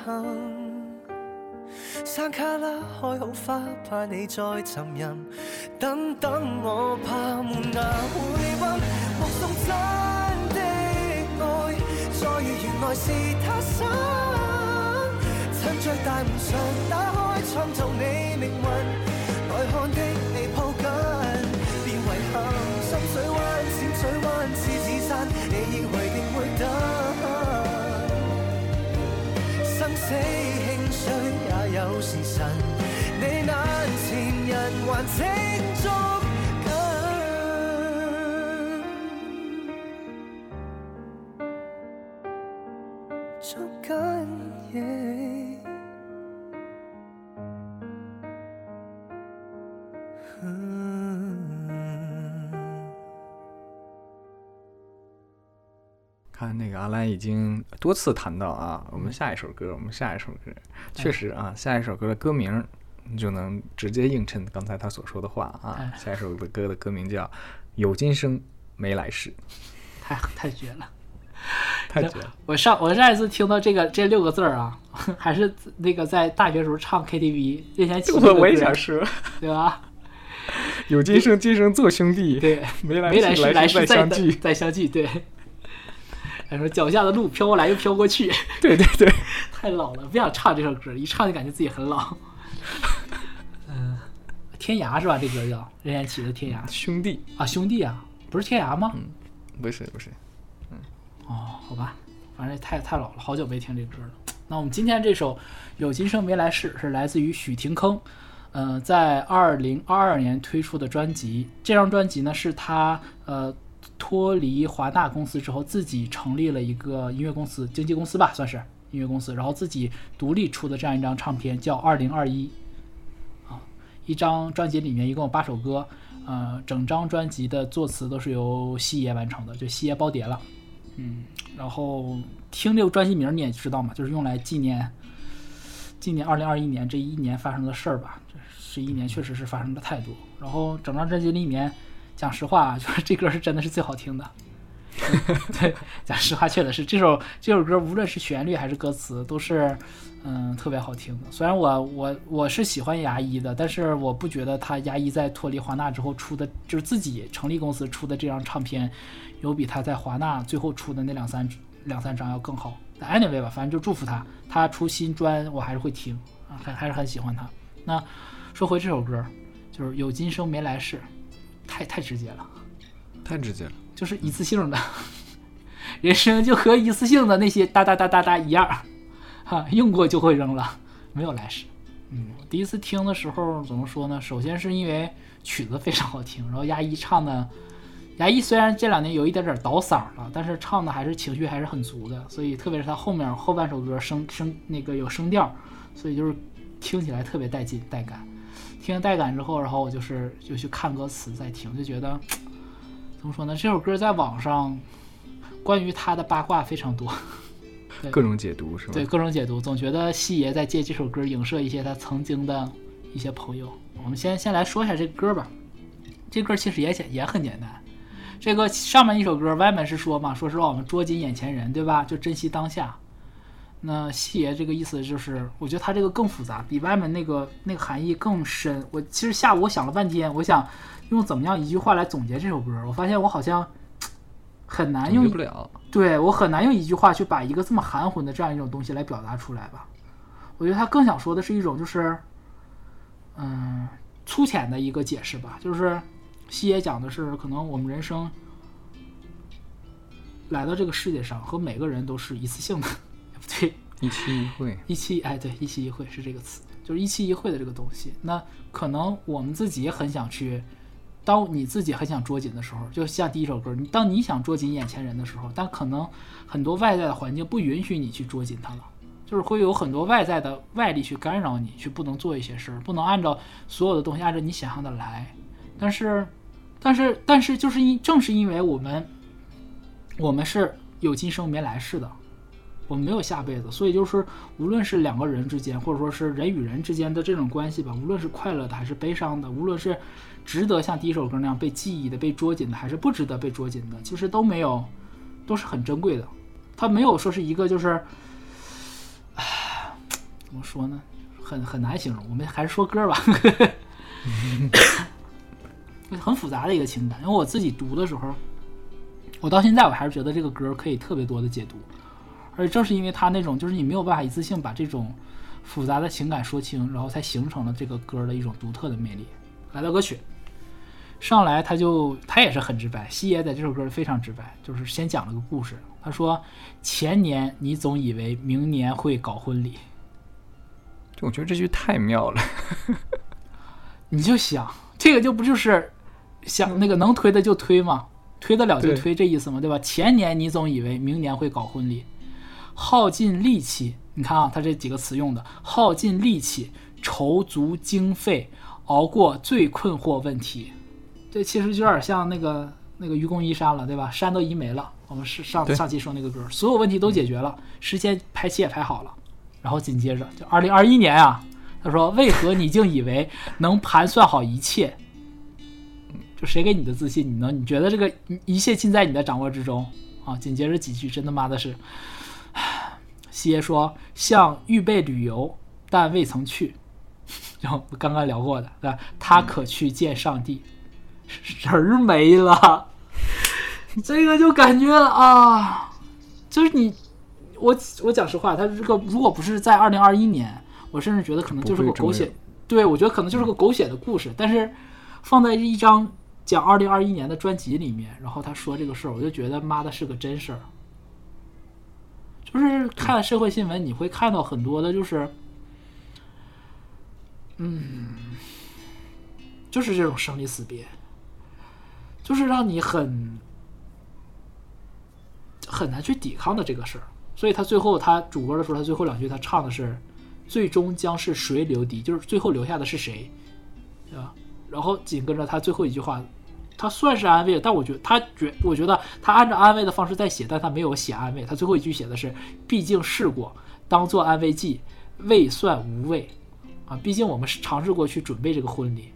等。山卡拉开好花，怕你再沉吟。等等，我怕门牙会崩。目送真的爱，再遇原来是他生。趁着大门常打开，创造你命运。来看的你抱紧，别遗憾。深水湾、浅水湾、狮子山，你以为定会等？死兴衰也有时辰，你眼前人还请捉紧，捉紧看那个阿兰已经多次谈到啊，我们下一首歌，我们下一首歌，确实啊，下一首歌的歌名就能直接映衬刚才他所说的话啊哎。下一首的歌的歌名叫《有今生没来世》，太太绝了！太绝了。我上我上一次听到这个这六个字儿啊，还是那个在大学时候唱 KTV 任贤齐那个我我也歌想说，对吧？有今生今生做兄弟，对，没来没来世来世再相聚。再相聚，对。他说脚下的路飘过来又飘过去，对对对，太老了，不想唱这首歌，一唱就感觉自己很老。嗯，天涯是吧？这歌叫任贤齐的《天涯》兄弟啊，兄弟啊，不是天涯吗？不是不是，嗯哦，好吧，反正太太老了，好久没听这歌了。那我们今天这首《有今生没来世》是来自于许廷铿，呃，在二零二二年推出的专辑。这张专辑呢是他呃脱离华纳公司之后，自己成立了一个音乐公司，经纪公司吧，算是音乐公司，然后自己独立出的这样一张唱片，叫《二零二一》啊。一张专辑里面一共有八首歌，呃，整张专辑的作词都是由西爷完成的，就西爷包碟了。嗯，然后听这个专辑名你也知道嘛，就是用来纪念纪念二零二一年这一年发生的事儿吧。这十一年确实是发生的太多。然后整张专辑里面，讲实话啊，就是这歌是真的是最好听的。对，讲实话，确实是这首这首歌，无论是旋律还是歌词，都是嗯特别好听的。虽然我我我是喜欢牙医的，但是我不觉得他牙医在脱离华纳之后出的，就是自己成立公司出的这张唱片，有比他在华纳最后出的那两三两三张要更好。anyway 吧，反正就祝福他，他出新专我还是会听啊，还还是很喜欢他。那说回这首歌，就是有今生没来世，太太直接了。太直接了。就是一次性的，人生就和一次性的那些哒哒哒哒哒一样，哈，用过就会扔了，没有来世。嗯，第一次听的时候怎么说呢？首先是因为曲子非常好听，然后牙医唱的，牙医虽然这两年有一点点倒嗓了，但是唱的还是情绪还是很足的，所以特别是他后面后半首歌声声那个有声调，所以就是听起来特别带劲带感。听了带感之后，然后我就是就去看歌词再听，就觉得。怎么说呢？这首歌在网上关于他的八卦非常多，对各种解读是吧？对各种解读，总觉得西爷在借这首歌影射一些他曾经的一些朋友。我们先先来说一下这歌吧。这歌其实也简也很简单。这个上面一首歌外面是说嘛，说是让我们捉紧眼前人，对吧？就珍惜当下。那西爷这个意思就是，我觉得他这个更复杂，比外面那个那个含义更深。我其实下午我想了半天，我想用怎么样一句话来总结这首歌，我发现我好像 很难用不了。对我很难用一句话去把一个这么含混的这样一种东西来表达出来吧。我觉得他更想说的是一种就是，嗯，粗浅的一个解释吧。就是西野讲的是，可能我们人生来到这个世界上和每个人都是一次性的，不对，一期一会，一期哎，对，一期一会是这个词，就是一期一会的这个东西。那可能我们自己也很想去，当你自己很想捉紧的时候，就像第一首歌，你当你想捉紧眼前人的时候，但可能很多外在的环境不允许你去捉紧它了，就是会有很多外在的外力去干扰你，去不能做一些事儿，不能按照所有的东西按照你想象的来。但是，但是，但是，就是因正是因为我们，我们是有今生没来世的。我们没有下辈子，所以就是无论是两个人之间，或者说是人与人之间的这种关系吧，无论是快乐的还是悲伤的，无论是值得像第一首歌那样被记忆的、被捉紧的，还是不值得被捉紧的，其实都没有，都是很珍贵的。它没有说是一个就是唉，怎么说呢？很很难形容，我们还是说歌吧。很复杂的一个情感，因为我自己读的时候，我到现在我还是觉得这个歌可以特别多的解读，而且正是因为他那种就是你没有办法一次性把这种复杂的情感说清，然后才形成了这个歌的一种独特的魅力。来到歌曲，上来他就他也是很直白，西野在这首歌非常直白，就是先讲了个故事。他说：“前年你总以为明年会搞婚礼，就我觉得这句太妙了。你就想这个就不就是想那个能推的就推嘛，推得了就推这意思嘛，对吧？前年你总以为明年会搞婚礼，耗尽力气，你看啊，他这几个词用的，耗尽力气，筹足经费，熬过最困惑问题，这其实就有点像那个那个愚公移山了，对吧？山都移没了，我们是上上期说那个歌，所有问题都解决了，时间排期也排好了，然后紧接着就二零二一年啊，他说为何你竟以为能盘算好一切？就谁给你的自信？你能你觉得这个一一切尽在你的掌握之中啊？紧接着几句真他妈的是，西爷说像预备旅游，但未曾去，然后刚刚聊过的，对吧？他可去见上帝，人儿没了，这个就感觉啊，就是你，我我讲实话，他这个如果不是在二零二一年，我甚至觉得可能就是个狗血，对我觉得可能就是个狗血的故事，但是放在一张讲二零二一年的专辑里面，然后他说这个事儿，我就觉得妈的是个真事儿。就是看社会新闻，你会看到很多的，就是，嗯，就是这种生离死别，就是让你很很难去抵抗的这个事儿。所以他最后他主歌的时候，他最后两句他唱的是“最终将是谁留敌”，就是最后留下的是谁，对吧？然后紧跟着他最后一句话，他算是安慰，但我觉得他觉，我觉得他按照安慰的方式在写，但他没有写安慰。他最后一句写的是“毕竟试过，当做安慰剂，未算无味”，啊，毕竟我们是尝试过去准备这个婚礼，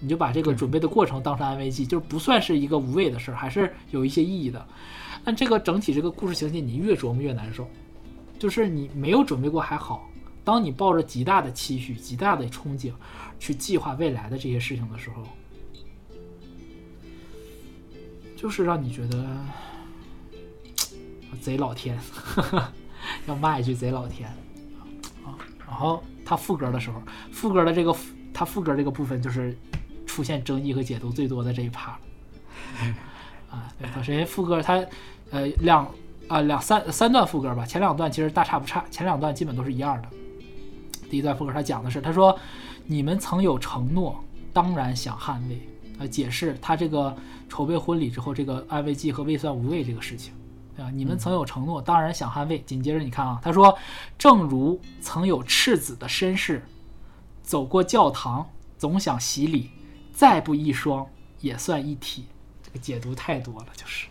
你就把这个准备的过程当成安慰剂，就是不算是一个无谓的事儿，还是有一些意义的。但这个整体这个故事情节，你越琢磨越难受，就是你没有准备过还好，当你抱着极大的期许、极大的憧憬去计划未来的这些事情的时候，就是让你觉得贼老天，要骂一句贼老天啊。然后他副歌的时候，副歌的这个他副歌这个部分就是出现争议和解读最多的这一趴了。啊，对，他首先副歌他呃两啊两三三段副歌吧，前两段其实大差不差，前两段基本都是一样的。第一段副歌他讲的是，他说你们曾有承诺，当然想捍卫。呃，解释他这个筹备婚礼之后这个安慰剂和胃酸无味这个事情，对吧？你们曾有承诺，当然想捍卫。紧接着你看啊，他说，正如曾有赤子的绅士，走过教堂总想洗礼，再不一双也算一体。这个解读太多了，就是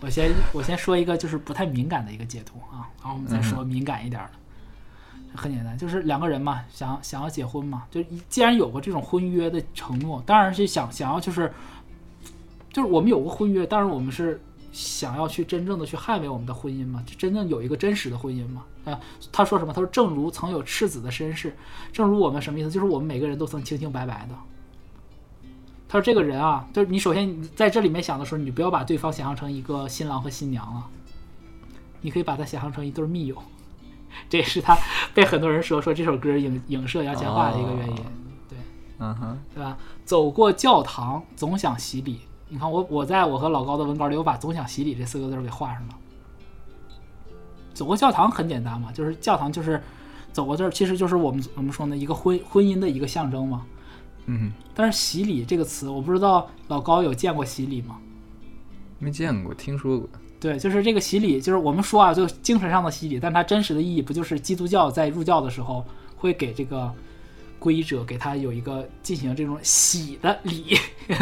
我先我先说一个就是不太敏感的一个解读啊，然后我们再说敏感一点的。很简单，就是两个人嘛，想想要结婚嘛，就既然有过这种婚约的承诺，当然是想想要就是，就是我们有过婚约，当然我们是想要去真正的去捍卫我们的婚姻嘛，就真正有一个真实的婚姻嘛。啊，他说什么？他说正如曾有赤子的身世，正如我们什么意思？就是我们每个人都曾清清白白的。他说这个人啊，就是你首先你在这里面想的时候，你不要把对方想象成一个新郎和新娘了，你可以把他想象成一对密友。这也是他被很多人说说这首歌影影射杨千嬅的一个原因，对嗯哼，对吧？走过教堂总想洗礼，你看我我在我和老高的文稿里，我把“总想洗礼”这四个字儿给画上了。走过教堂很简单嘛，就是教堂就是走过这儿，其实就是我们怎么说呢一个婚婚姻的一个象征嘛。嗯，但是洗礼这个词，我不知道老高有见过洗礼吗？没见过，听说过。对，就是这个洗礼，就是我们说啊，就精神上的洗礼，但它真实的意义不就是基督教在入教的时候会给这个皈依者给他有一个进行这种洗的礼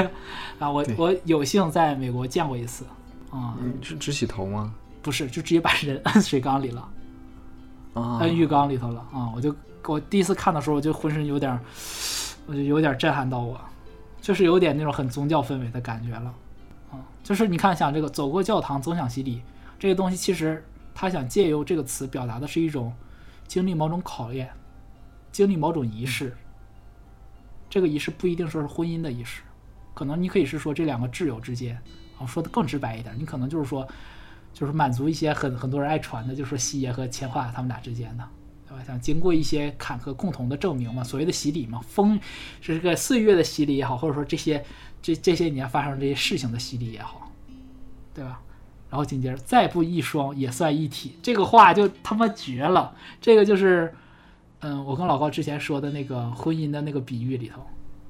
啊？我我有幸在美国见过一次啊、嗯，是只洗头吗？不是，就直接把人摁水缸里了，啊，摁浴缸里头了啊！我就我第一次看的时候，我就浑身有点儿，我就有点震撼到我，就是有点那种很宗教氛围的感觉了。啊，就是你看，想这个走过教堂总想洗礼这个东西，其实他想借由这个词表达的是一种经历某种考验，经历某种仪式，这个仪式不一定说是婚姻的仪式，可能你可以是说这两个挚友之间，啊，说的更直白一点，你可能就是说，就是满足一些很很多人爱传的，就是说西爷和千华他们俩之间的，对吧？想经过一些坎坷共同的证明嘛，所谓的洗礼嘛，风是这个岁月的洗礼也好，或者说这些这这些年发生这些事情的洗礼也好，对吧？然后紧接着再不一双也算一体，这个话就他妈绝了。这个就是，嗯，我跟老高之前说的那个婚姻的那个比喻里头，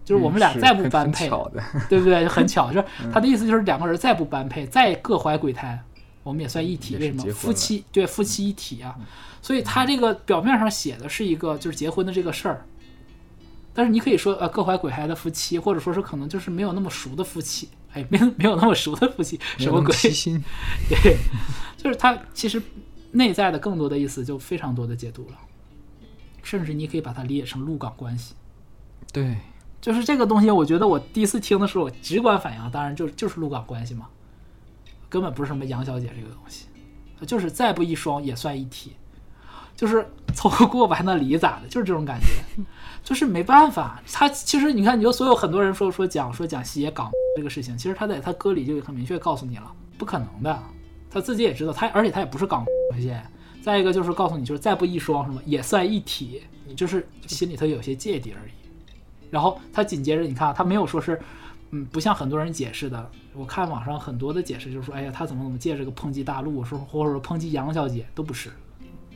就是我们俩再不般配，对不对？就很巧，就是 他的意思就是两个人再不般配，再各怀鬼胎，我们也算一体。为什么？夫妻对夫妻一体啊，所以他这个表面上写的是一个就是结婚的这个事儿，但是你可以说呃各怀鬼胎的夫妻，或者说是可能就是没有那么熟的夫妻，哎，没有没有那么熟的夫妻，什么鬼？对，就是他其实内在的更多的意思就非常多的解读了，甚至你可以把它理解成陆港关系。对，就是这个东西，我觉得我第一次听的时候，我直观反应当然就就是陆港关系嘛，根本不是什么杨小姐这个东西，就是再不一双也算一体，就是凑合过吧，还能离咋的？就是这种感觉，就是没办法。他其实你看，你就所有很多人说说讲说讲西野港这个事情，其实他在他歌里就很明确告诉你了，不可能的，他自己也知道，他而且他也不是港线。再一个就是告诉你，就是再不一双什么也算一体，你就是心里头有些芥蒂而已。然后他紧接着，你看他没有说是，嗯，不像很多人解释的。我看网上很多的解释就是说，哎呀，他怎么怎么借这个抨击大陆，说或者说抨击杨小姐都不是。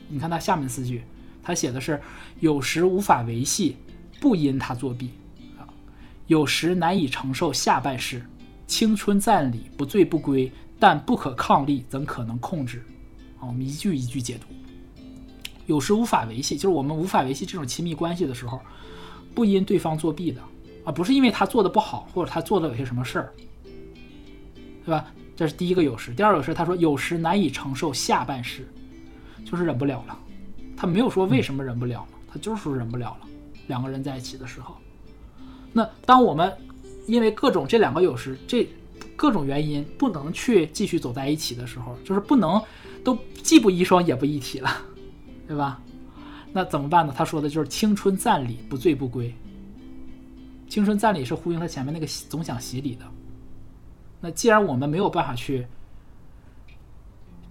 你看他下面四句，他写的是有时无法维系，不因他作弊啊；有时难以承受下半世，青春暂理，不醉不归，但不可抗力，怎可能控制？我们一句一句解读。有时无法维系，就是我们无法维系这种亲密关系的时候，不因对方作弊的啊，不是因为他做的不好，或者他做的有些什么事儿，对吧？这是第一个有时。第二个是，他说有时难以承受下半世，就是忍不了了。他没有说为什么忍不了了，他就是说忍不了了。两个人在一起的时候，那当我们因为各种这两个有时这各种原因不能去继续走在一起的时候，就是不能都既不遗双也不一体了，对吧？那怎么办呢？他说的就是青春暂礼，不醉不归。青春暂礼是呼应他前面那个总想洗礼的。那既然我们没有办法去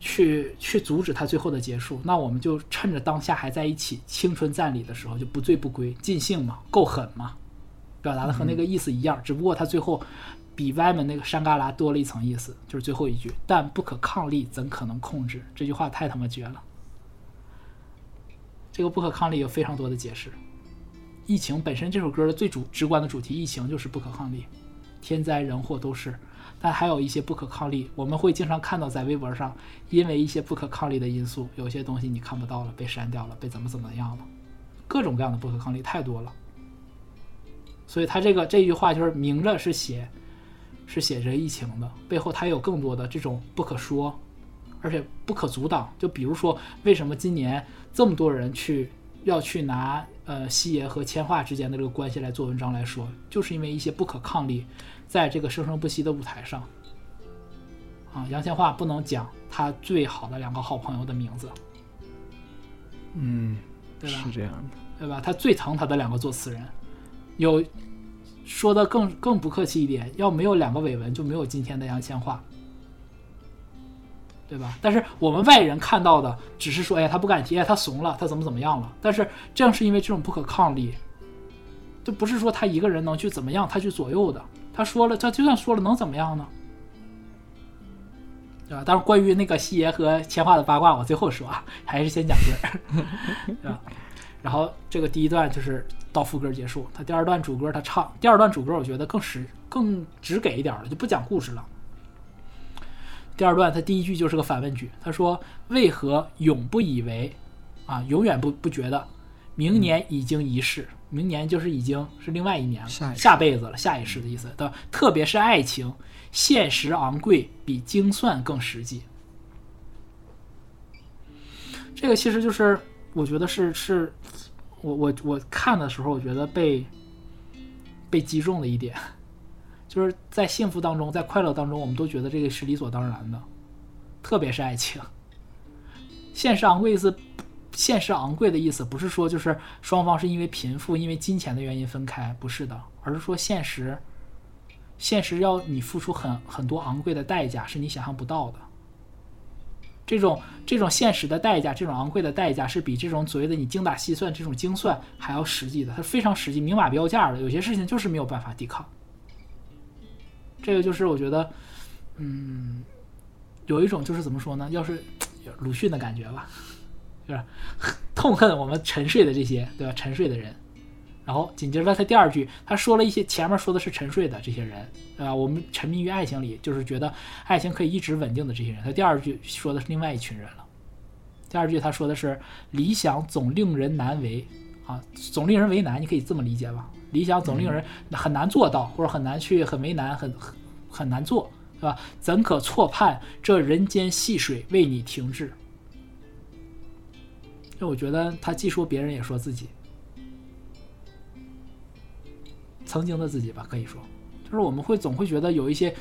去去阻止他最后的结束，那我们就趁着当下还在一起，青春暂礼的时候就不醉不归，尽兴嘛，够狠嘛，表达的和那个意思一样，只不过他最后比歪门那个山旮旯多了一层意思，就是最后一句，但不可抗力，怎可能控制？这句话太他妈绝了。这个不可抗力有非常多的解释。疫情本身这首歌的最主直观的主题，疫情就是不可抗力，天灾人祸都是。但还有一些不可抗力，我们会经常看到在微博上，因为一些不可抗力的因素，有些东西你看不到了，被删掉了，被怎么怎么样了，各种各样的不可抗力太多了。所以他这个这句话就是明着是写，是写着疫情的，背后它有更多的这种不可说，而且不可阻挡。就比如说，为什么今年这么多人去要去拿呃西爷和千化之间的这个关系来做文章来说，就是因为一些不可抗力，在这个生生不息的舞台上，啊，杨千嬅不能讲他最好的两个好朋友的名字，嗯，对吧是这样的。对吧？他最疼他的两个作词人，有说的更更不客气一点，要没有两个伟文，就没有今天的杨千嬅，对吧？但是我们外人看到的只是说，哎呀，他不敢提，他怂了，他怎么怎么样了？但是正是因为这种不可抗力，就不是说他一个人能去怎么样，他去左右的。他说了，他就算说了，能怎么样呢？对吧？但是关于那个西爷和千嬅的八卦，我最后说啊，还是先讲歌，对吧？然后这个第一段就是到副歌结束，他第二段主歌他唱，第二段主歌我觉得更实更直给一点了，就不讲故事了。第二段他第一句就是个反问句，他说：“为何永不以为啊，永远不不觉得明年已经一世，明年就是已经是另外一年了，下下辈子了，下一世的意思。的，特别是爱情，现实昂贵，比精算更实际。这个其实就是我觉得是是，我我我看的时候，我觉得被被击中的一点，就是在幸福当中，在快乐当中，我们都觉得这个是理所当然的，特别是爱情。现实昂贵意思，现实昂贵的意思不是说就是双方是因为贫富、因为金钱的原因分开，不是的，而是说现实，现实要你付出很很多昂贵的代价，是你想象不到的。这种这种现实的代价，这种昂贵的代价，是比这种所谓的你精打细算这种精算还要实际的，它非常实际，明码标价的。有些事情就是没有办法抵抗。这个就是我觉得，嗯，有一种就是怎么说呢？要是鲁迅的感觉吧，就是 痛恨我们沉睡的这些，对吧？沉睡的人。然后紧接着他第二句，他说了一些前面说的是沉睡的这些人，对吧？我们沉迷于爱情里，就是觉得爱情可以一直稳定的这些人。他第二句说的是另外一群人了。第二句他说的是理想总令人难为啊，总令人为难，你可以这么理解吧？理想总令人很难做到，或者很难去，很为难，很很很难做，对吧？怎可错判这人间细水为你停滞？就我觉得他既说别人，也说自己。曾经的自己吧，可以说，就是我们会总会觉得有一些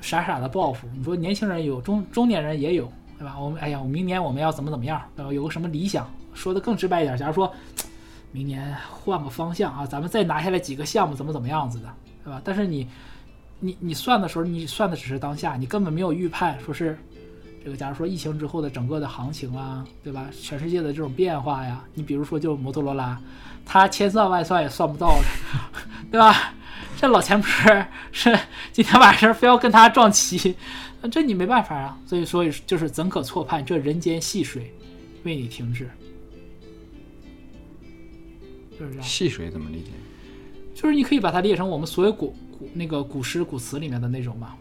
傻傻的抱负。你说年轻人有，中中年人也有，对吧？我们哎呀，我明年我们要怎么怎么样，对吧？有个什么理想？说的更直白一点，假如说 明年换个方向啊，咱们再拿下来几个项目，怎么怎么样子的，对吧？但是你你你算的时候，你算的只是当下，你根本没有预判，说是这个，假如说疫情之后的整个的行情啊，对吧？全世界的这种变化呀，你比如说就摩托罗拉。他千算万算也算不到的，对吧？这老钱不是是今天晚上非要跟他撞齐，这你没办法啊。所以说就是怎可错判这人间细水为你停滞？就是这样。细水怎么理解？就是你可以把它列成我们所有古古那个古诗古词里面的那种嘛，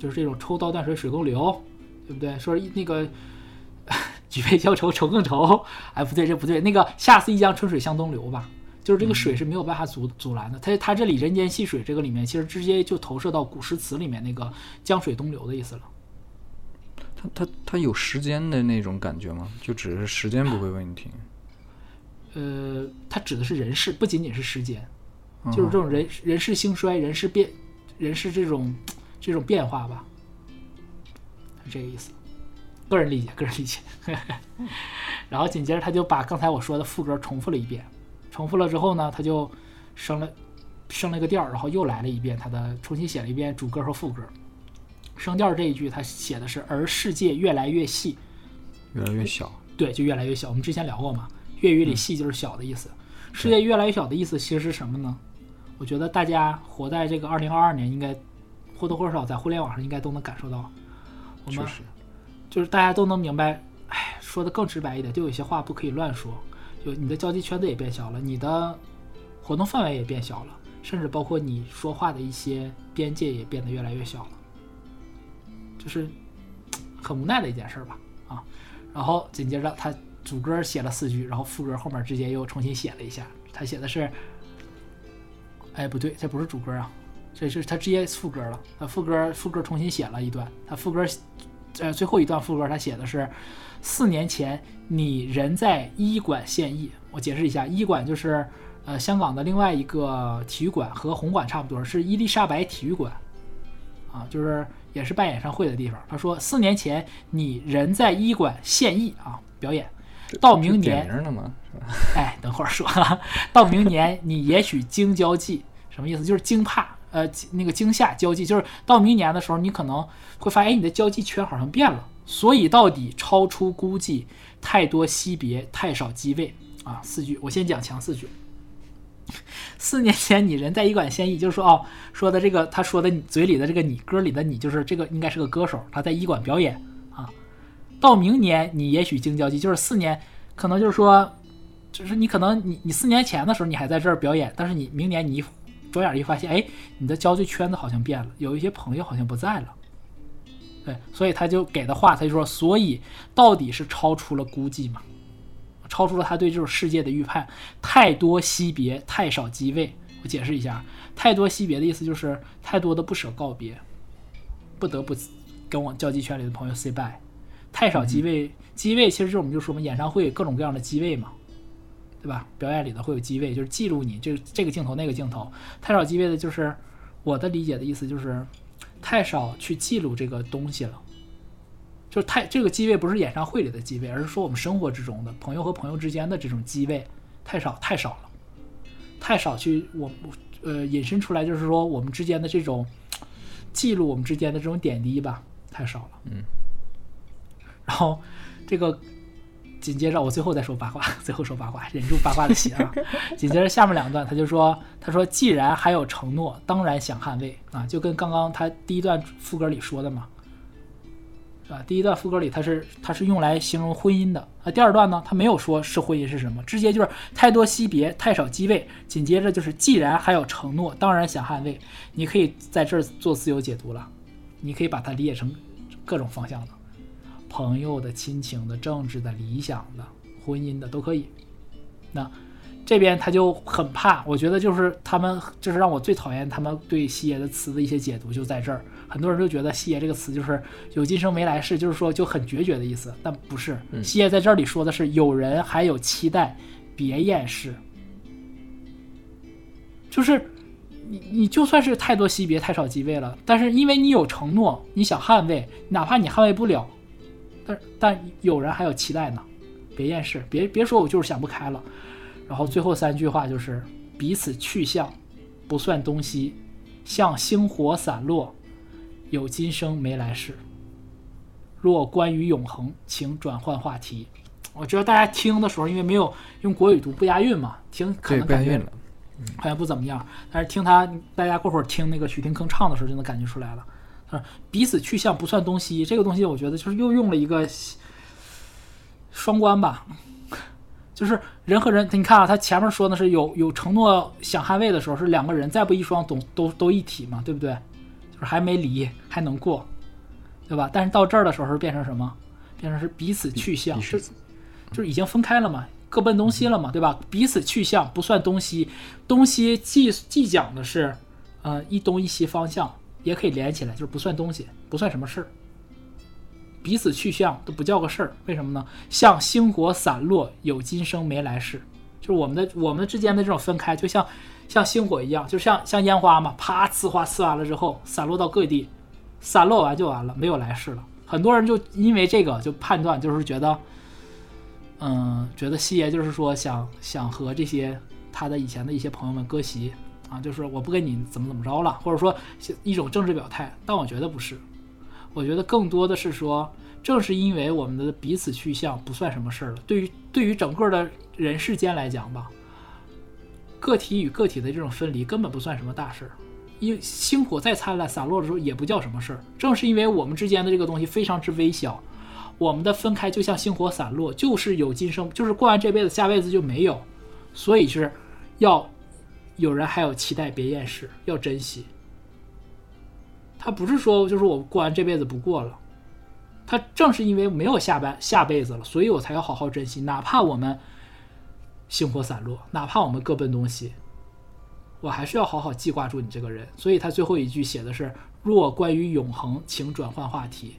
就是这种抽刀断水水更流，对不对？说那个。举杯消愁愁更愁，哎，不对，这不对。那个“下次一江春水向东流”吧，就是这个水是没有办法阻阻拦的。它它这里“人间戏水”这个里面，其实直接就投射到古诗词里面那个“江水东流”的意思了。它它它有时间的那种感觉吗？就只是时间不会为你停？呃，它指的是人事，不仅仅是时间，就是这种人人事兴衰、人事变、人事这种这种变化吧，是这个意思。个人理解，个人理解。然后紧接着他就把刚才我说的副歌重复了一遍，重复了之后呢，他就升了升了一个调，然后又来了一遍，他的重新写了一遍主歌和副歌。升调这一句他写的是“而世界越来越细，越来越小”，对，就越来越小。我们之前聊过嘛，粤语里“细”就是小的意思。世界越来越小的意思其实是什么呢？我觉得大家活在这个二零二二年，应该或多或少在互联网上应该都能感受到。我们就是大家都能明白，哎，说的更直白一点，就有些话不可以乱说。就你的交际圈子也变小了，你的活动范围也变小了，甚至包括你说话的一些边界也变得越来越小了，就是很无奈的一件事吧。啊，然后紧接着他主歌写了四句，然后副歌后面直接又重新写了一下，他写的是，哎，不对，这不是主歌啊，这是他直接副歌了。他副歌副歌重新写了一段，他副歌。呃，最后一段副歌他写的是：四年前你人在医馆献艺。我解释一下，医馆就是呃香港的另外一个体育馆，和红馆差不多，是伊丽莎白体育馆啊，就是也是办演唱会的地方。他说四年前你人在医馆献艺啊，表演，到明年 哎，等会儿说，到明年你也许惊交际，什么意思？就是惊怕。呃，那个惊吓交际，就是到明年的时候，你可能会发现，你的交际圈好像变了。所以到底超出估计，太多惜别，太少机位啊。四句，我先讲强四句。四年前你人在医馆献艺，就是说哦，说的这个他说的你嘴里的这个你歌里的你，就是这个应该是个歌手，他在医馆表演啊。到明年你也许惊交际，就是四年，可能就是说，就是你可能你你四年前的时候你还在这儿表演，但是你明年你。转眼一发现，哎，你的交际圈子好像变了，有一些朋友好像不在了。对，所以他就给的话，他就说，所以到底是超出了估计嘛？超出了他对这种世界的预判，太多惜别，太少机位。我解释一下，太多惜别的意思就是太多的不舍告别，不得不跟我交际圈里的朋友 say bye。太少机位，机位其实就是我们就说嘛，演唱会各种各样的机位嘛。对吧？表演里的会有机位，就是记录你这这个镜头那个镜头。太少机位的，就是我的理解的意思，就是太少去记录这个东西了。就是太这个机位不是演唱会里的机位，而是说我们生活之中的朋友和朋友之间的这种机位太少太少了，太少去我呃引申出来，就是说我们之间的这种记录我们之间的这种点滴吧，太少了。嗯。然后这个紧接着我最后再说八卦，最后说八卦，忍住八卦的心啊。紧接着下面两段他就说，他说既然还有承诺，当然想捍卫啊，就跟刚刚他第一段副歌里说的嘛。啊，第一段副歌里他是他是用来形容婚姻的啊，第二段呢，他没有说是婚姻是什么，直接就是太多惜别，太少机位。紧接着就是既然还有承诺，当然想捍卫。你可以在这儿做自由解读了，你可以把它理解成各种方向的，朋友的、亲情的、政治的、理想的、婚姻的都可以。那这边他就很怕，我觉得就是他们就是让我最讨厌他们对西爷的词的一些解读就在这儿。很多人都觉得“西爷”这个词就是有今生没来世，就是说就很决绝的意思，但不是。西爷在这里说的是有人还有期待，别厌世。就是你你就算是太多惜别，太少机位了，但是因为你有承诺，你想捍卫，哪怕你捍卫不了，但但有人还有期待呢，别厌世，别别说我就是想不开了。然后最后三句话就是彼此去向，不算东西，像星火散落。有今生没来世。若关于永恒，请转换话题。我觉得大家听的时候，因为没有用国语读不押韵嘛，听可能感觉好像不怎么样。但是听他，大家过会儿听那个许廷铿唱的时候，就能感觉出来了。啊，彼此去向不算东西，这个东西我觉得就是又用了一个双关吧。就是人和人，你看啊，他前面说的是有有承诺想捍卫的时候，是两个人再不一双都都都一体嘛，对不对？就是还没离，还能过，对吧？但是到这儿的时候是变成什么？变成是彼此去向，是就是已经分开了嘛，各奔东西了嘛，对吧？彼此去向不算东西，东西既既讲的是，呃，一东一西方向，也可以连起来，就是不算东西，不算什么事儿。彼此去向都不叫个事儿，为什么呢？像星火散落，有今生没来世，就是我们的我们之间的这种分开，就像。像星火一样，就像像烟花嘛，啪呲花呲完了之后，散落到各地，散落完就完了，没有来世了。很多人就因为这个就判断，就是觉得，嗯，觉得西爷就是说想想和这些他的以前的一些朋友们割席啊，就是我不跟你怎么怎么着了，或者说一种政治表态。但我觉得不是，我觉得更多的是说，正是因为我们的彼此去向不算什么事儿了，对于对于整个的人世间来讲吧。个体与个体的这种分离根本不算什么大事儿，因星火再灿烂，散落的时候也不叫什么事儿。正是因为我们之间的这个东西非常之微小，我们的分开就像星火散落，就是有今生，就是过完这辈子，下辈子就没有。所以是要有人还有期待，别厌世，要珍惜。他不是说就是我过完这辈子不过了，他正是因为没有下半下辈子了，所以我才要好好珍惜，哪怕我们。星火散落，哪怕我们各奔东西，我还是要好好记挂住你这个人。所以他最后一句写的是：“若关于永恒，请转换话题，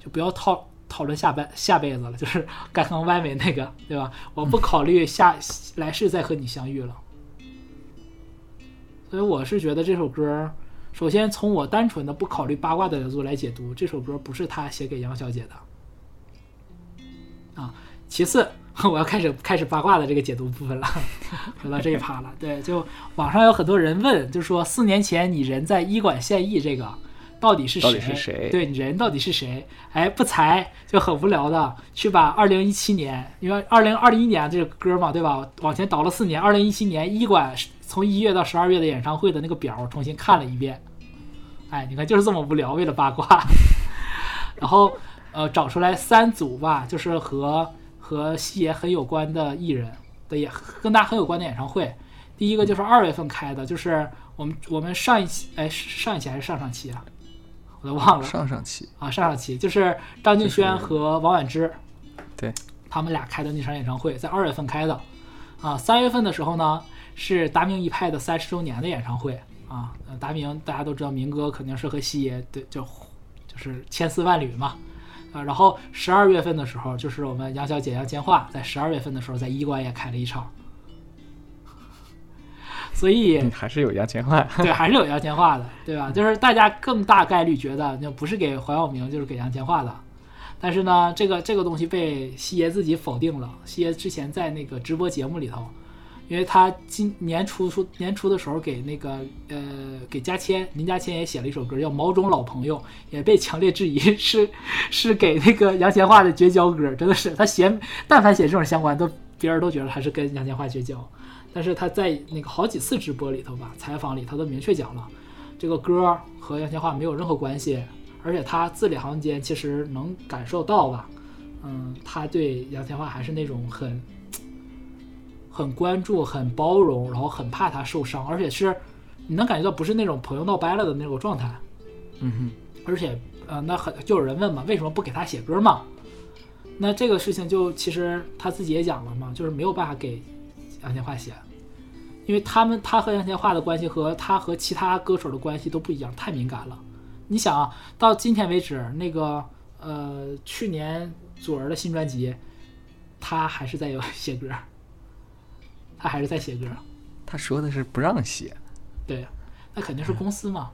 就不要讨讨论下半下辈子了，就是 刚刚外面那个，对吧？我不考虑下来世再和你相遇了。”所以我是觉得这首歌，首先从我单纯的不考虑八卦的角度来解读，这首歌不是他写给杨小姐的啊。其次。我要开始开始八卦的这个解读部分了，回到这一趴了。对，就网上有很多人问，就说四年前你人在医馆献艺这个到底是谁？是谁？对，你人到底是谁？哎，不才就很无聊的去把二零一七年，因为二零二一年这个歌嘛，对吧？往前倒了四年，二零一七年医馆从一月到十二月的演唱会的那个表重新看了一遍。哎，你看就是这么无聊，为了八卦，然后呃找出来三组吧，就是和。和西爷很有关的艺人的演跟他很有关的演唱会，第一个就是二月份开的，就是我们我们上一期哎上一期还是上上期啊，我都忘了。上上期啊上上期就是张敬轩和王菀之，对，他们俩开的那场演唱会在二月份开的，啊三月份的时候呢是达明一派的三十周年的演唱会啊，达明大家都知道明哥肯定是和西爷对就就是千丝万缕嘛。啊，然后十二月份的时候，就是我们杨小姐杨千嬅在十二月份的时候在医馆也开了一场，所以还是有杨千嬅，对，还是有杨千嬅的，对吧？就是大家更大概率觉得，就不是给黄晓明，就是给杨千嬅的。但是呢，这个这个东西被西爷自己否定了。西爷之前在那个直播节目里头，因为他今年初初年初的时候给那个呃给嘉谦林嘉谦也写了一首歌叫《毛种老朋友》，也被强烈质疑 是是给那个杨千嬅的绝交歌，真的是他写但凡写这种相关，都别人都觉得他是跟杨千嬅绝交。但是他在那个好几次直播里头吧，采访里他都明确讲了，这个歌和杨千嬅没有任何关系。而且他字里行间其实能感受到吧，嗯，他对杨千嬅还是那种很很关注、很包容，然后很怕他受伤，而且是你能感觉到不是那种朋友闹掰了的那种状态。嗯哼，而且呃，那很就有人问嘛，为什么不给他写歌嘛？那这个事情就其实他自己也讲了嘛，就是没有办法给杨千嬅写，因为他们他和杨千嬅的关系和他和其他歌手的关系都不一样，太敏感了。你想啊，到今天为止，那个呃，去年祖儿的新专辑，他还是在有 写歌，他还是在写歌。他说的是不让写，对，那肯定是公司嘛，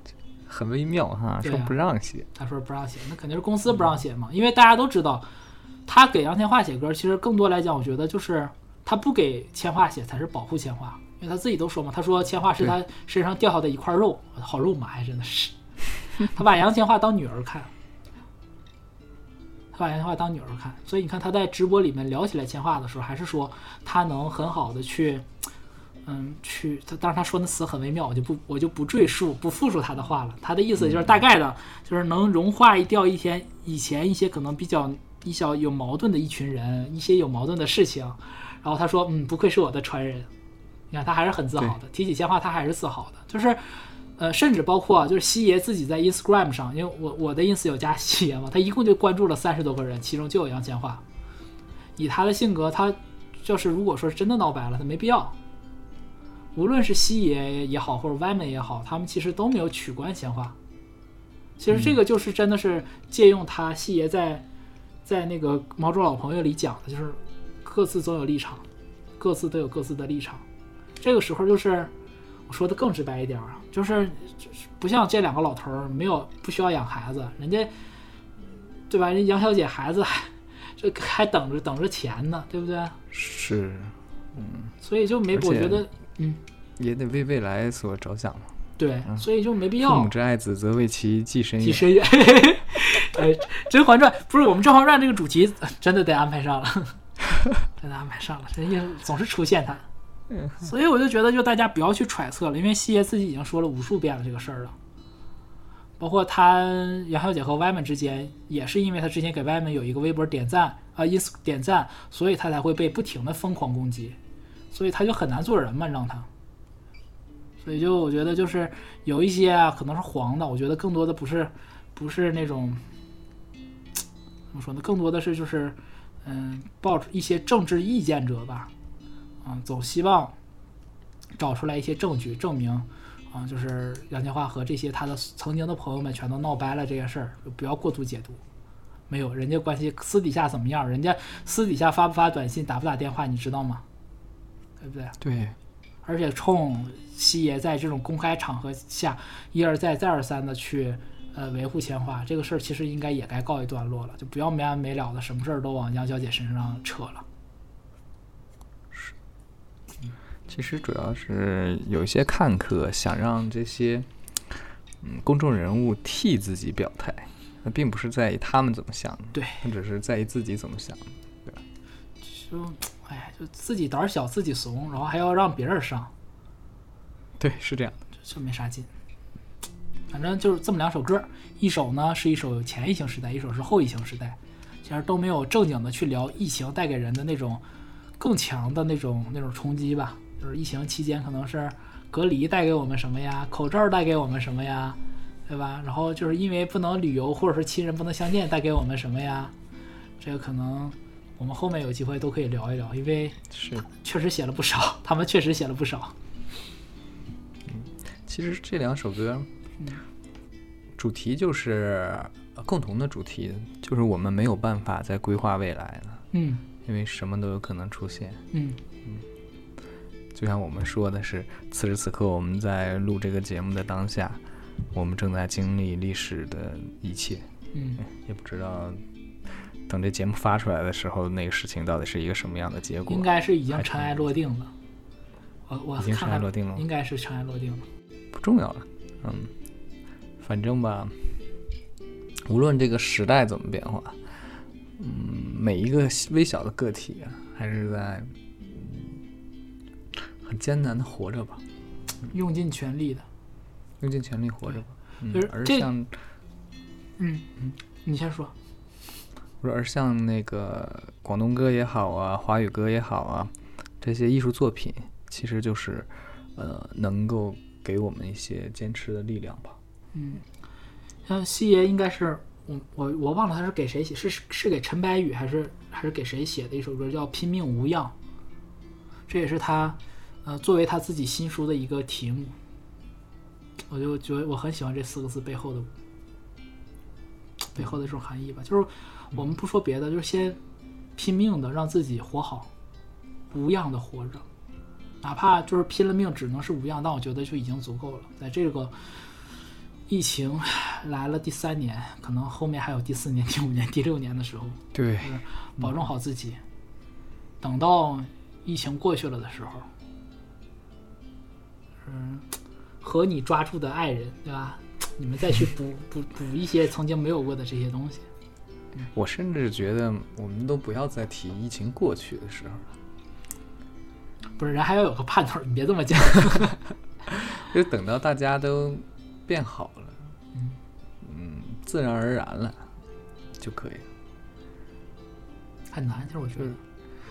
很微妙哈，啊说不让写。他说不让写，那肯定是公司不让写嘛，因为大家都知道，他给杨千嬅写歌，其实更多来讲，我觉得就是他不给千嬅写才是保护千嬅，因为他自己都说嘛，他说千嬅是他身上掉下的一块肉，好肉麻呀，真的是，他把杨千嬅当女儿看。他把杨千嬅当女儿看，所以你看他在直播里面聊起来千嬅的时候，还是说他能很好的去，嗯，去他当然他说那词很微妙，我就不我就不赘述不复述他的话了。他的意思就是大概的，就是能融化掉一天以前一些可能比较一小有矛盾的一群人，一些有矛盾的事情。然后他说，嗯，不愧是我的传人。你看他还是很自豪的，提起千嬅他还是自豪的，就是。呃，甚至包括啊就是西爷自己在 Instagram 上，因为我我的 ins 有加西爷嘛，他一共就关注了三十多个人，其中就有杨千嬅。以他的性格，他就是如果说是真的闹掰了，他没必要。无论是西爷也好，或者 Y 们也好，他们其实都没有取关闲话。其实这个就是真的是借用他西爷在在那个《毛主老朋友》里讲的，就是各自总有立场，各自都有各自的立场。这个时候就是我说的更直白一点啊，就是就是不像这两个老头儿没有不需要养孩子，人家对吧？人杨小姐孩子还这还等着等着钱呢，对不对？是，嗯所以就没我觉得嗯也得为未来所着想嘛。对，所以就没必要父要母之爱子，则为其计深远。计深远。哎，《甄嬛传》不是我们《甄嬛传》这个主题真的得安排上了，真的安排上了，人家总是出现它。所以我就觉得，就大家不要去揣测了，因为西爷自己已经说了无数遍了这个事儿了。包括他杨小姐和歪门之间，也是因为他之前给歪门有一个微博点赞啊，ins 点赞，所以他才会被不停的疯狂攻击，所以他就很难做人嘛，让他。所以就我觉得就是有一些啊，可能是黄的，我觉得更多的不是不是那种怎么说呢，更多的是就是嗯，抱着一些政治意见者吧，啊，总希望找出来一些证据证明啊，就是杨千嬅和这些她的曾经的朋友们全都闹掰了这件事儿，就不要过度解读。没有，人家关系私底下怎么样？人家私底下发不发短信、打不打电话，你知道吗？对不对？对，而且冲西爷在这种公开场合下一而再再而三的去呃维护千嬅这个事儿，其实应该也该告一段落了，就不要没完没了的什么事儿都往杨小姐身上扯了。其实主要是有一些看客想让这些嗯公众人物替自己表态，那并不是在意他们怎么想，对，他只是在意自己怎么想。对吧就哎，就自己胆儿小，自己怂，然后还要让别人上，对，是这样的。就没啥劲。反正就是这么两首歌，一首呢是一首前疫情时代，一首是后疫情时代，其实都没有正经的去聊疫情带给人的那种更强的那种那种冲击吧。就是疫情期间可能是隔离带给我们什么呀，口罩带给我们什么呀，对吧？然后就是因为不能旅游或者是亲人不能相见，带给我们什么呀？这个可能我们后面有机会都可以聊一聊，因为是，确实写了不少，他们确实写了不少。嗯其实这两首歌主题就是呃共同的主题，就是我们没有办法再规划未来了，嗯因为什么都有可能出现。嗯嗯就像我们说的是，此时此刻我们在录这个节目的当下，我们正在经历历史的一切，嗯也不知道等这节目发出来的时候，那个事情到底是一个什么样的结果？应该是已经尘埃落定了。我我已经尘埃落定了应该是尘埃落定了。不重要了。嗯，反正吧，无论这个时代怎么变化，嗯，每一个微小的个体啊，还是在、嗯很艰难的活着吧，用尽全力的。用尽全力活着吧。嗯就是，这而像嗯，你先说。我说而像那个广东歌也好啊，华语歌也好啊，这些艺术作品，其实就是呃，能够给我们一些坚持的力量吧。嗯，像西爷应该是我我我忘了他是给谁写，是是给陈白宇还是还是给谁写的一首歌叫《拼命无恙》，这也是他呃作为他自己新书的一个题目。我就觉得我很喜欢这四个字背后的背后的这种含义吧，就是我们不说别的，就是先拼命的让自己活好，无恙的活着，哪怕就是拼了命只能是无恙，但我觉得就已经足够了。在这个疫情来了第三年，可能后面还有第四年、第五年、第六年的时候，对，保重好自己。等到疫情过去了的时候，嗯，和你抓住的爱人，对吧？你们再去补 补补一些曾经没有过的这些东西。我甚至觉得我们都不要再提疫情过去的时候了，不是，人还要有个盼头，你别这么讲。就等到大家都变好了，嗯，自然而然了就可以了。很难，其实我觉得，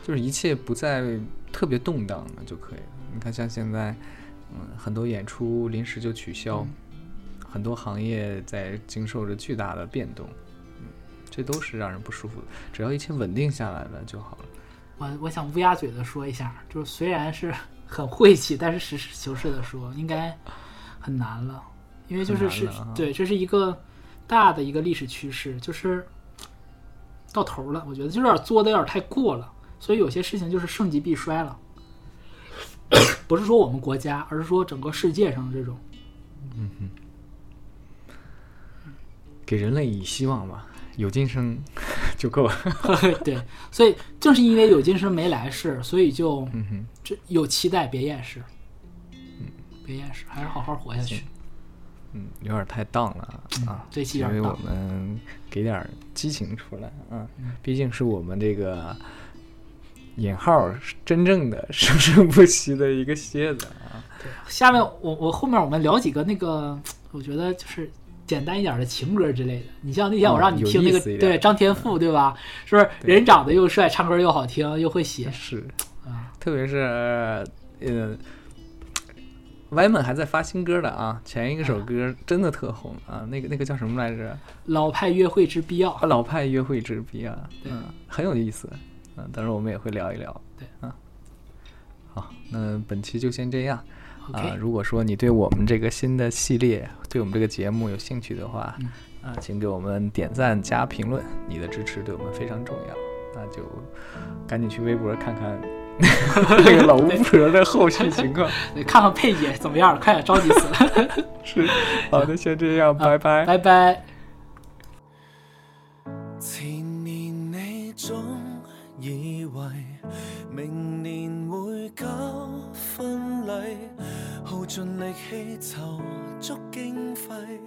就是一切不再特别动荡了就可以了。你看，像现在，嗯，很多演出临时就取消，很多行业在经受着巨大的变动，嗯，这都是让人不舒服的。只要一切稳定下来了就好了。我我想乌鸦嘴的说一下，就是虽然是很晦气，但是实事求是的说，应该很难了，因为就是是对，这是一个大的一个历史趋势，就是到头了。我觉得就有点作的有点太过了，所以有些事情就是盛极必衰了。不是说我们国家，而是说整个世界上这种，嗯哼给人类以希望吧，有今生就够了。对，所以正是因为有今生没来世，所以就嗯哼，这有期待，别厌世，嗯，别厌世，还是好好活下去。嗯，有点太荡了啊。这期有点荡因为我们给点激情出来啊，嗯毕竟是我们这个引号是真正的生生不息的一个蝎子啊。对下面我我后面我们聊几个那个，我觉得就是简单一点的情歌之类的。你像那天我让你听那个、对张天赋对吧？是不是人长得又帅，唱歌又好听，又会写是，啊？特别是呃。歪门还在发新歌的啊，前一首歌真的特红啊，那个那个叫什么来着？老派约会之必要。啊，老派约会之必要，对嗯，很有意思，嗯，等会儿我们也会聊一聊，对啊，好，那本期就先这样啊。如果说你对我们这个新的系列，对我们这个节目有兴趣的话，嗯啊，请给我们点赞加评论，你的支持对我们非常重要。那就赶紧去微博看看 这个老巫婆的后续情况。对看看佩姐怎么样，快点着急死了。是，好的，先这样，拜拜。拜拜。年會搞婚禮，耗盡力氣籌足經費，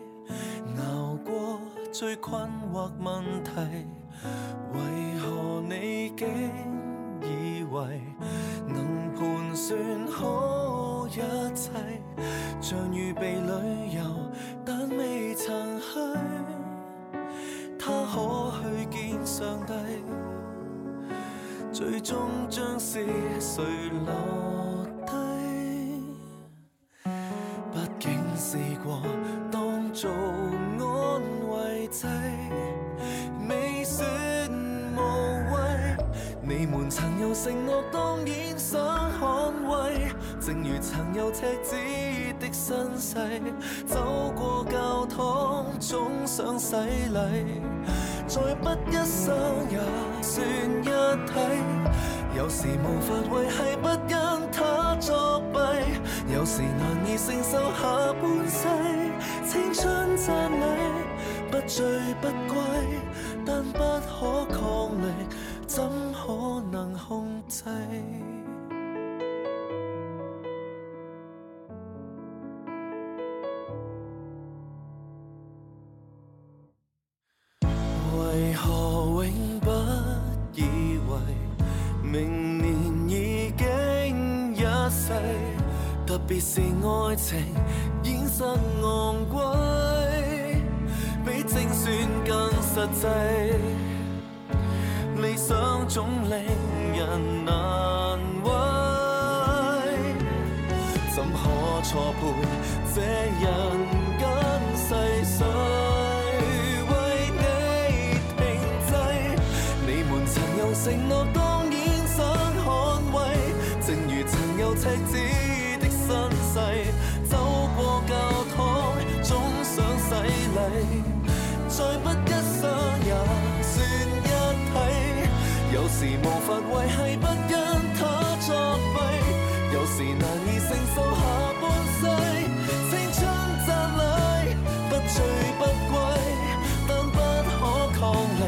熬過最困惑問題，為何你竟以為能盤算好一切，像預備旅遊，但未曾去。他可去見上帝，最終將是誰落低？畢竟試過當做安慰劑，未算無謂。你們曾有承諾，當然想捍衛，正如曾有赤子的身世，走過教堂總想洗礼，再不一生也算一体。有时无法维系，不因他作弊，有时难以承受下半世。青春赞美，不醉不归，是爱情衍生昂贵，比精算更实际。理想总令人难为，怎可错配这人走过教堂，总想洗礼。再不一生也算一体，有時無法維繫，不因他作弊，有時難以承受下半世。青春蒺藜，不醉不歸，但不可抗力，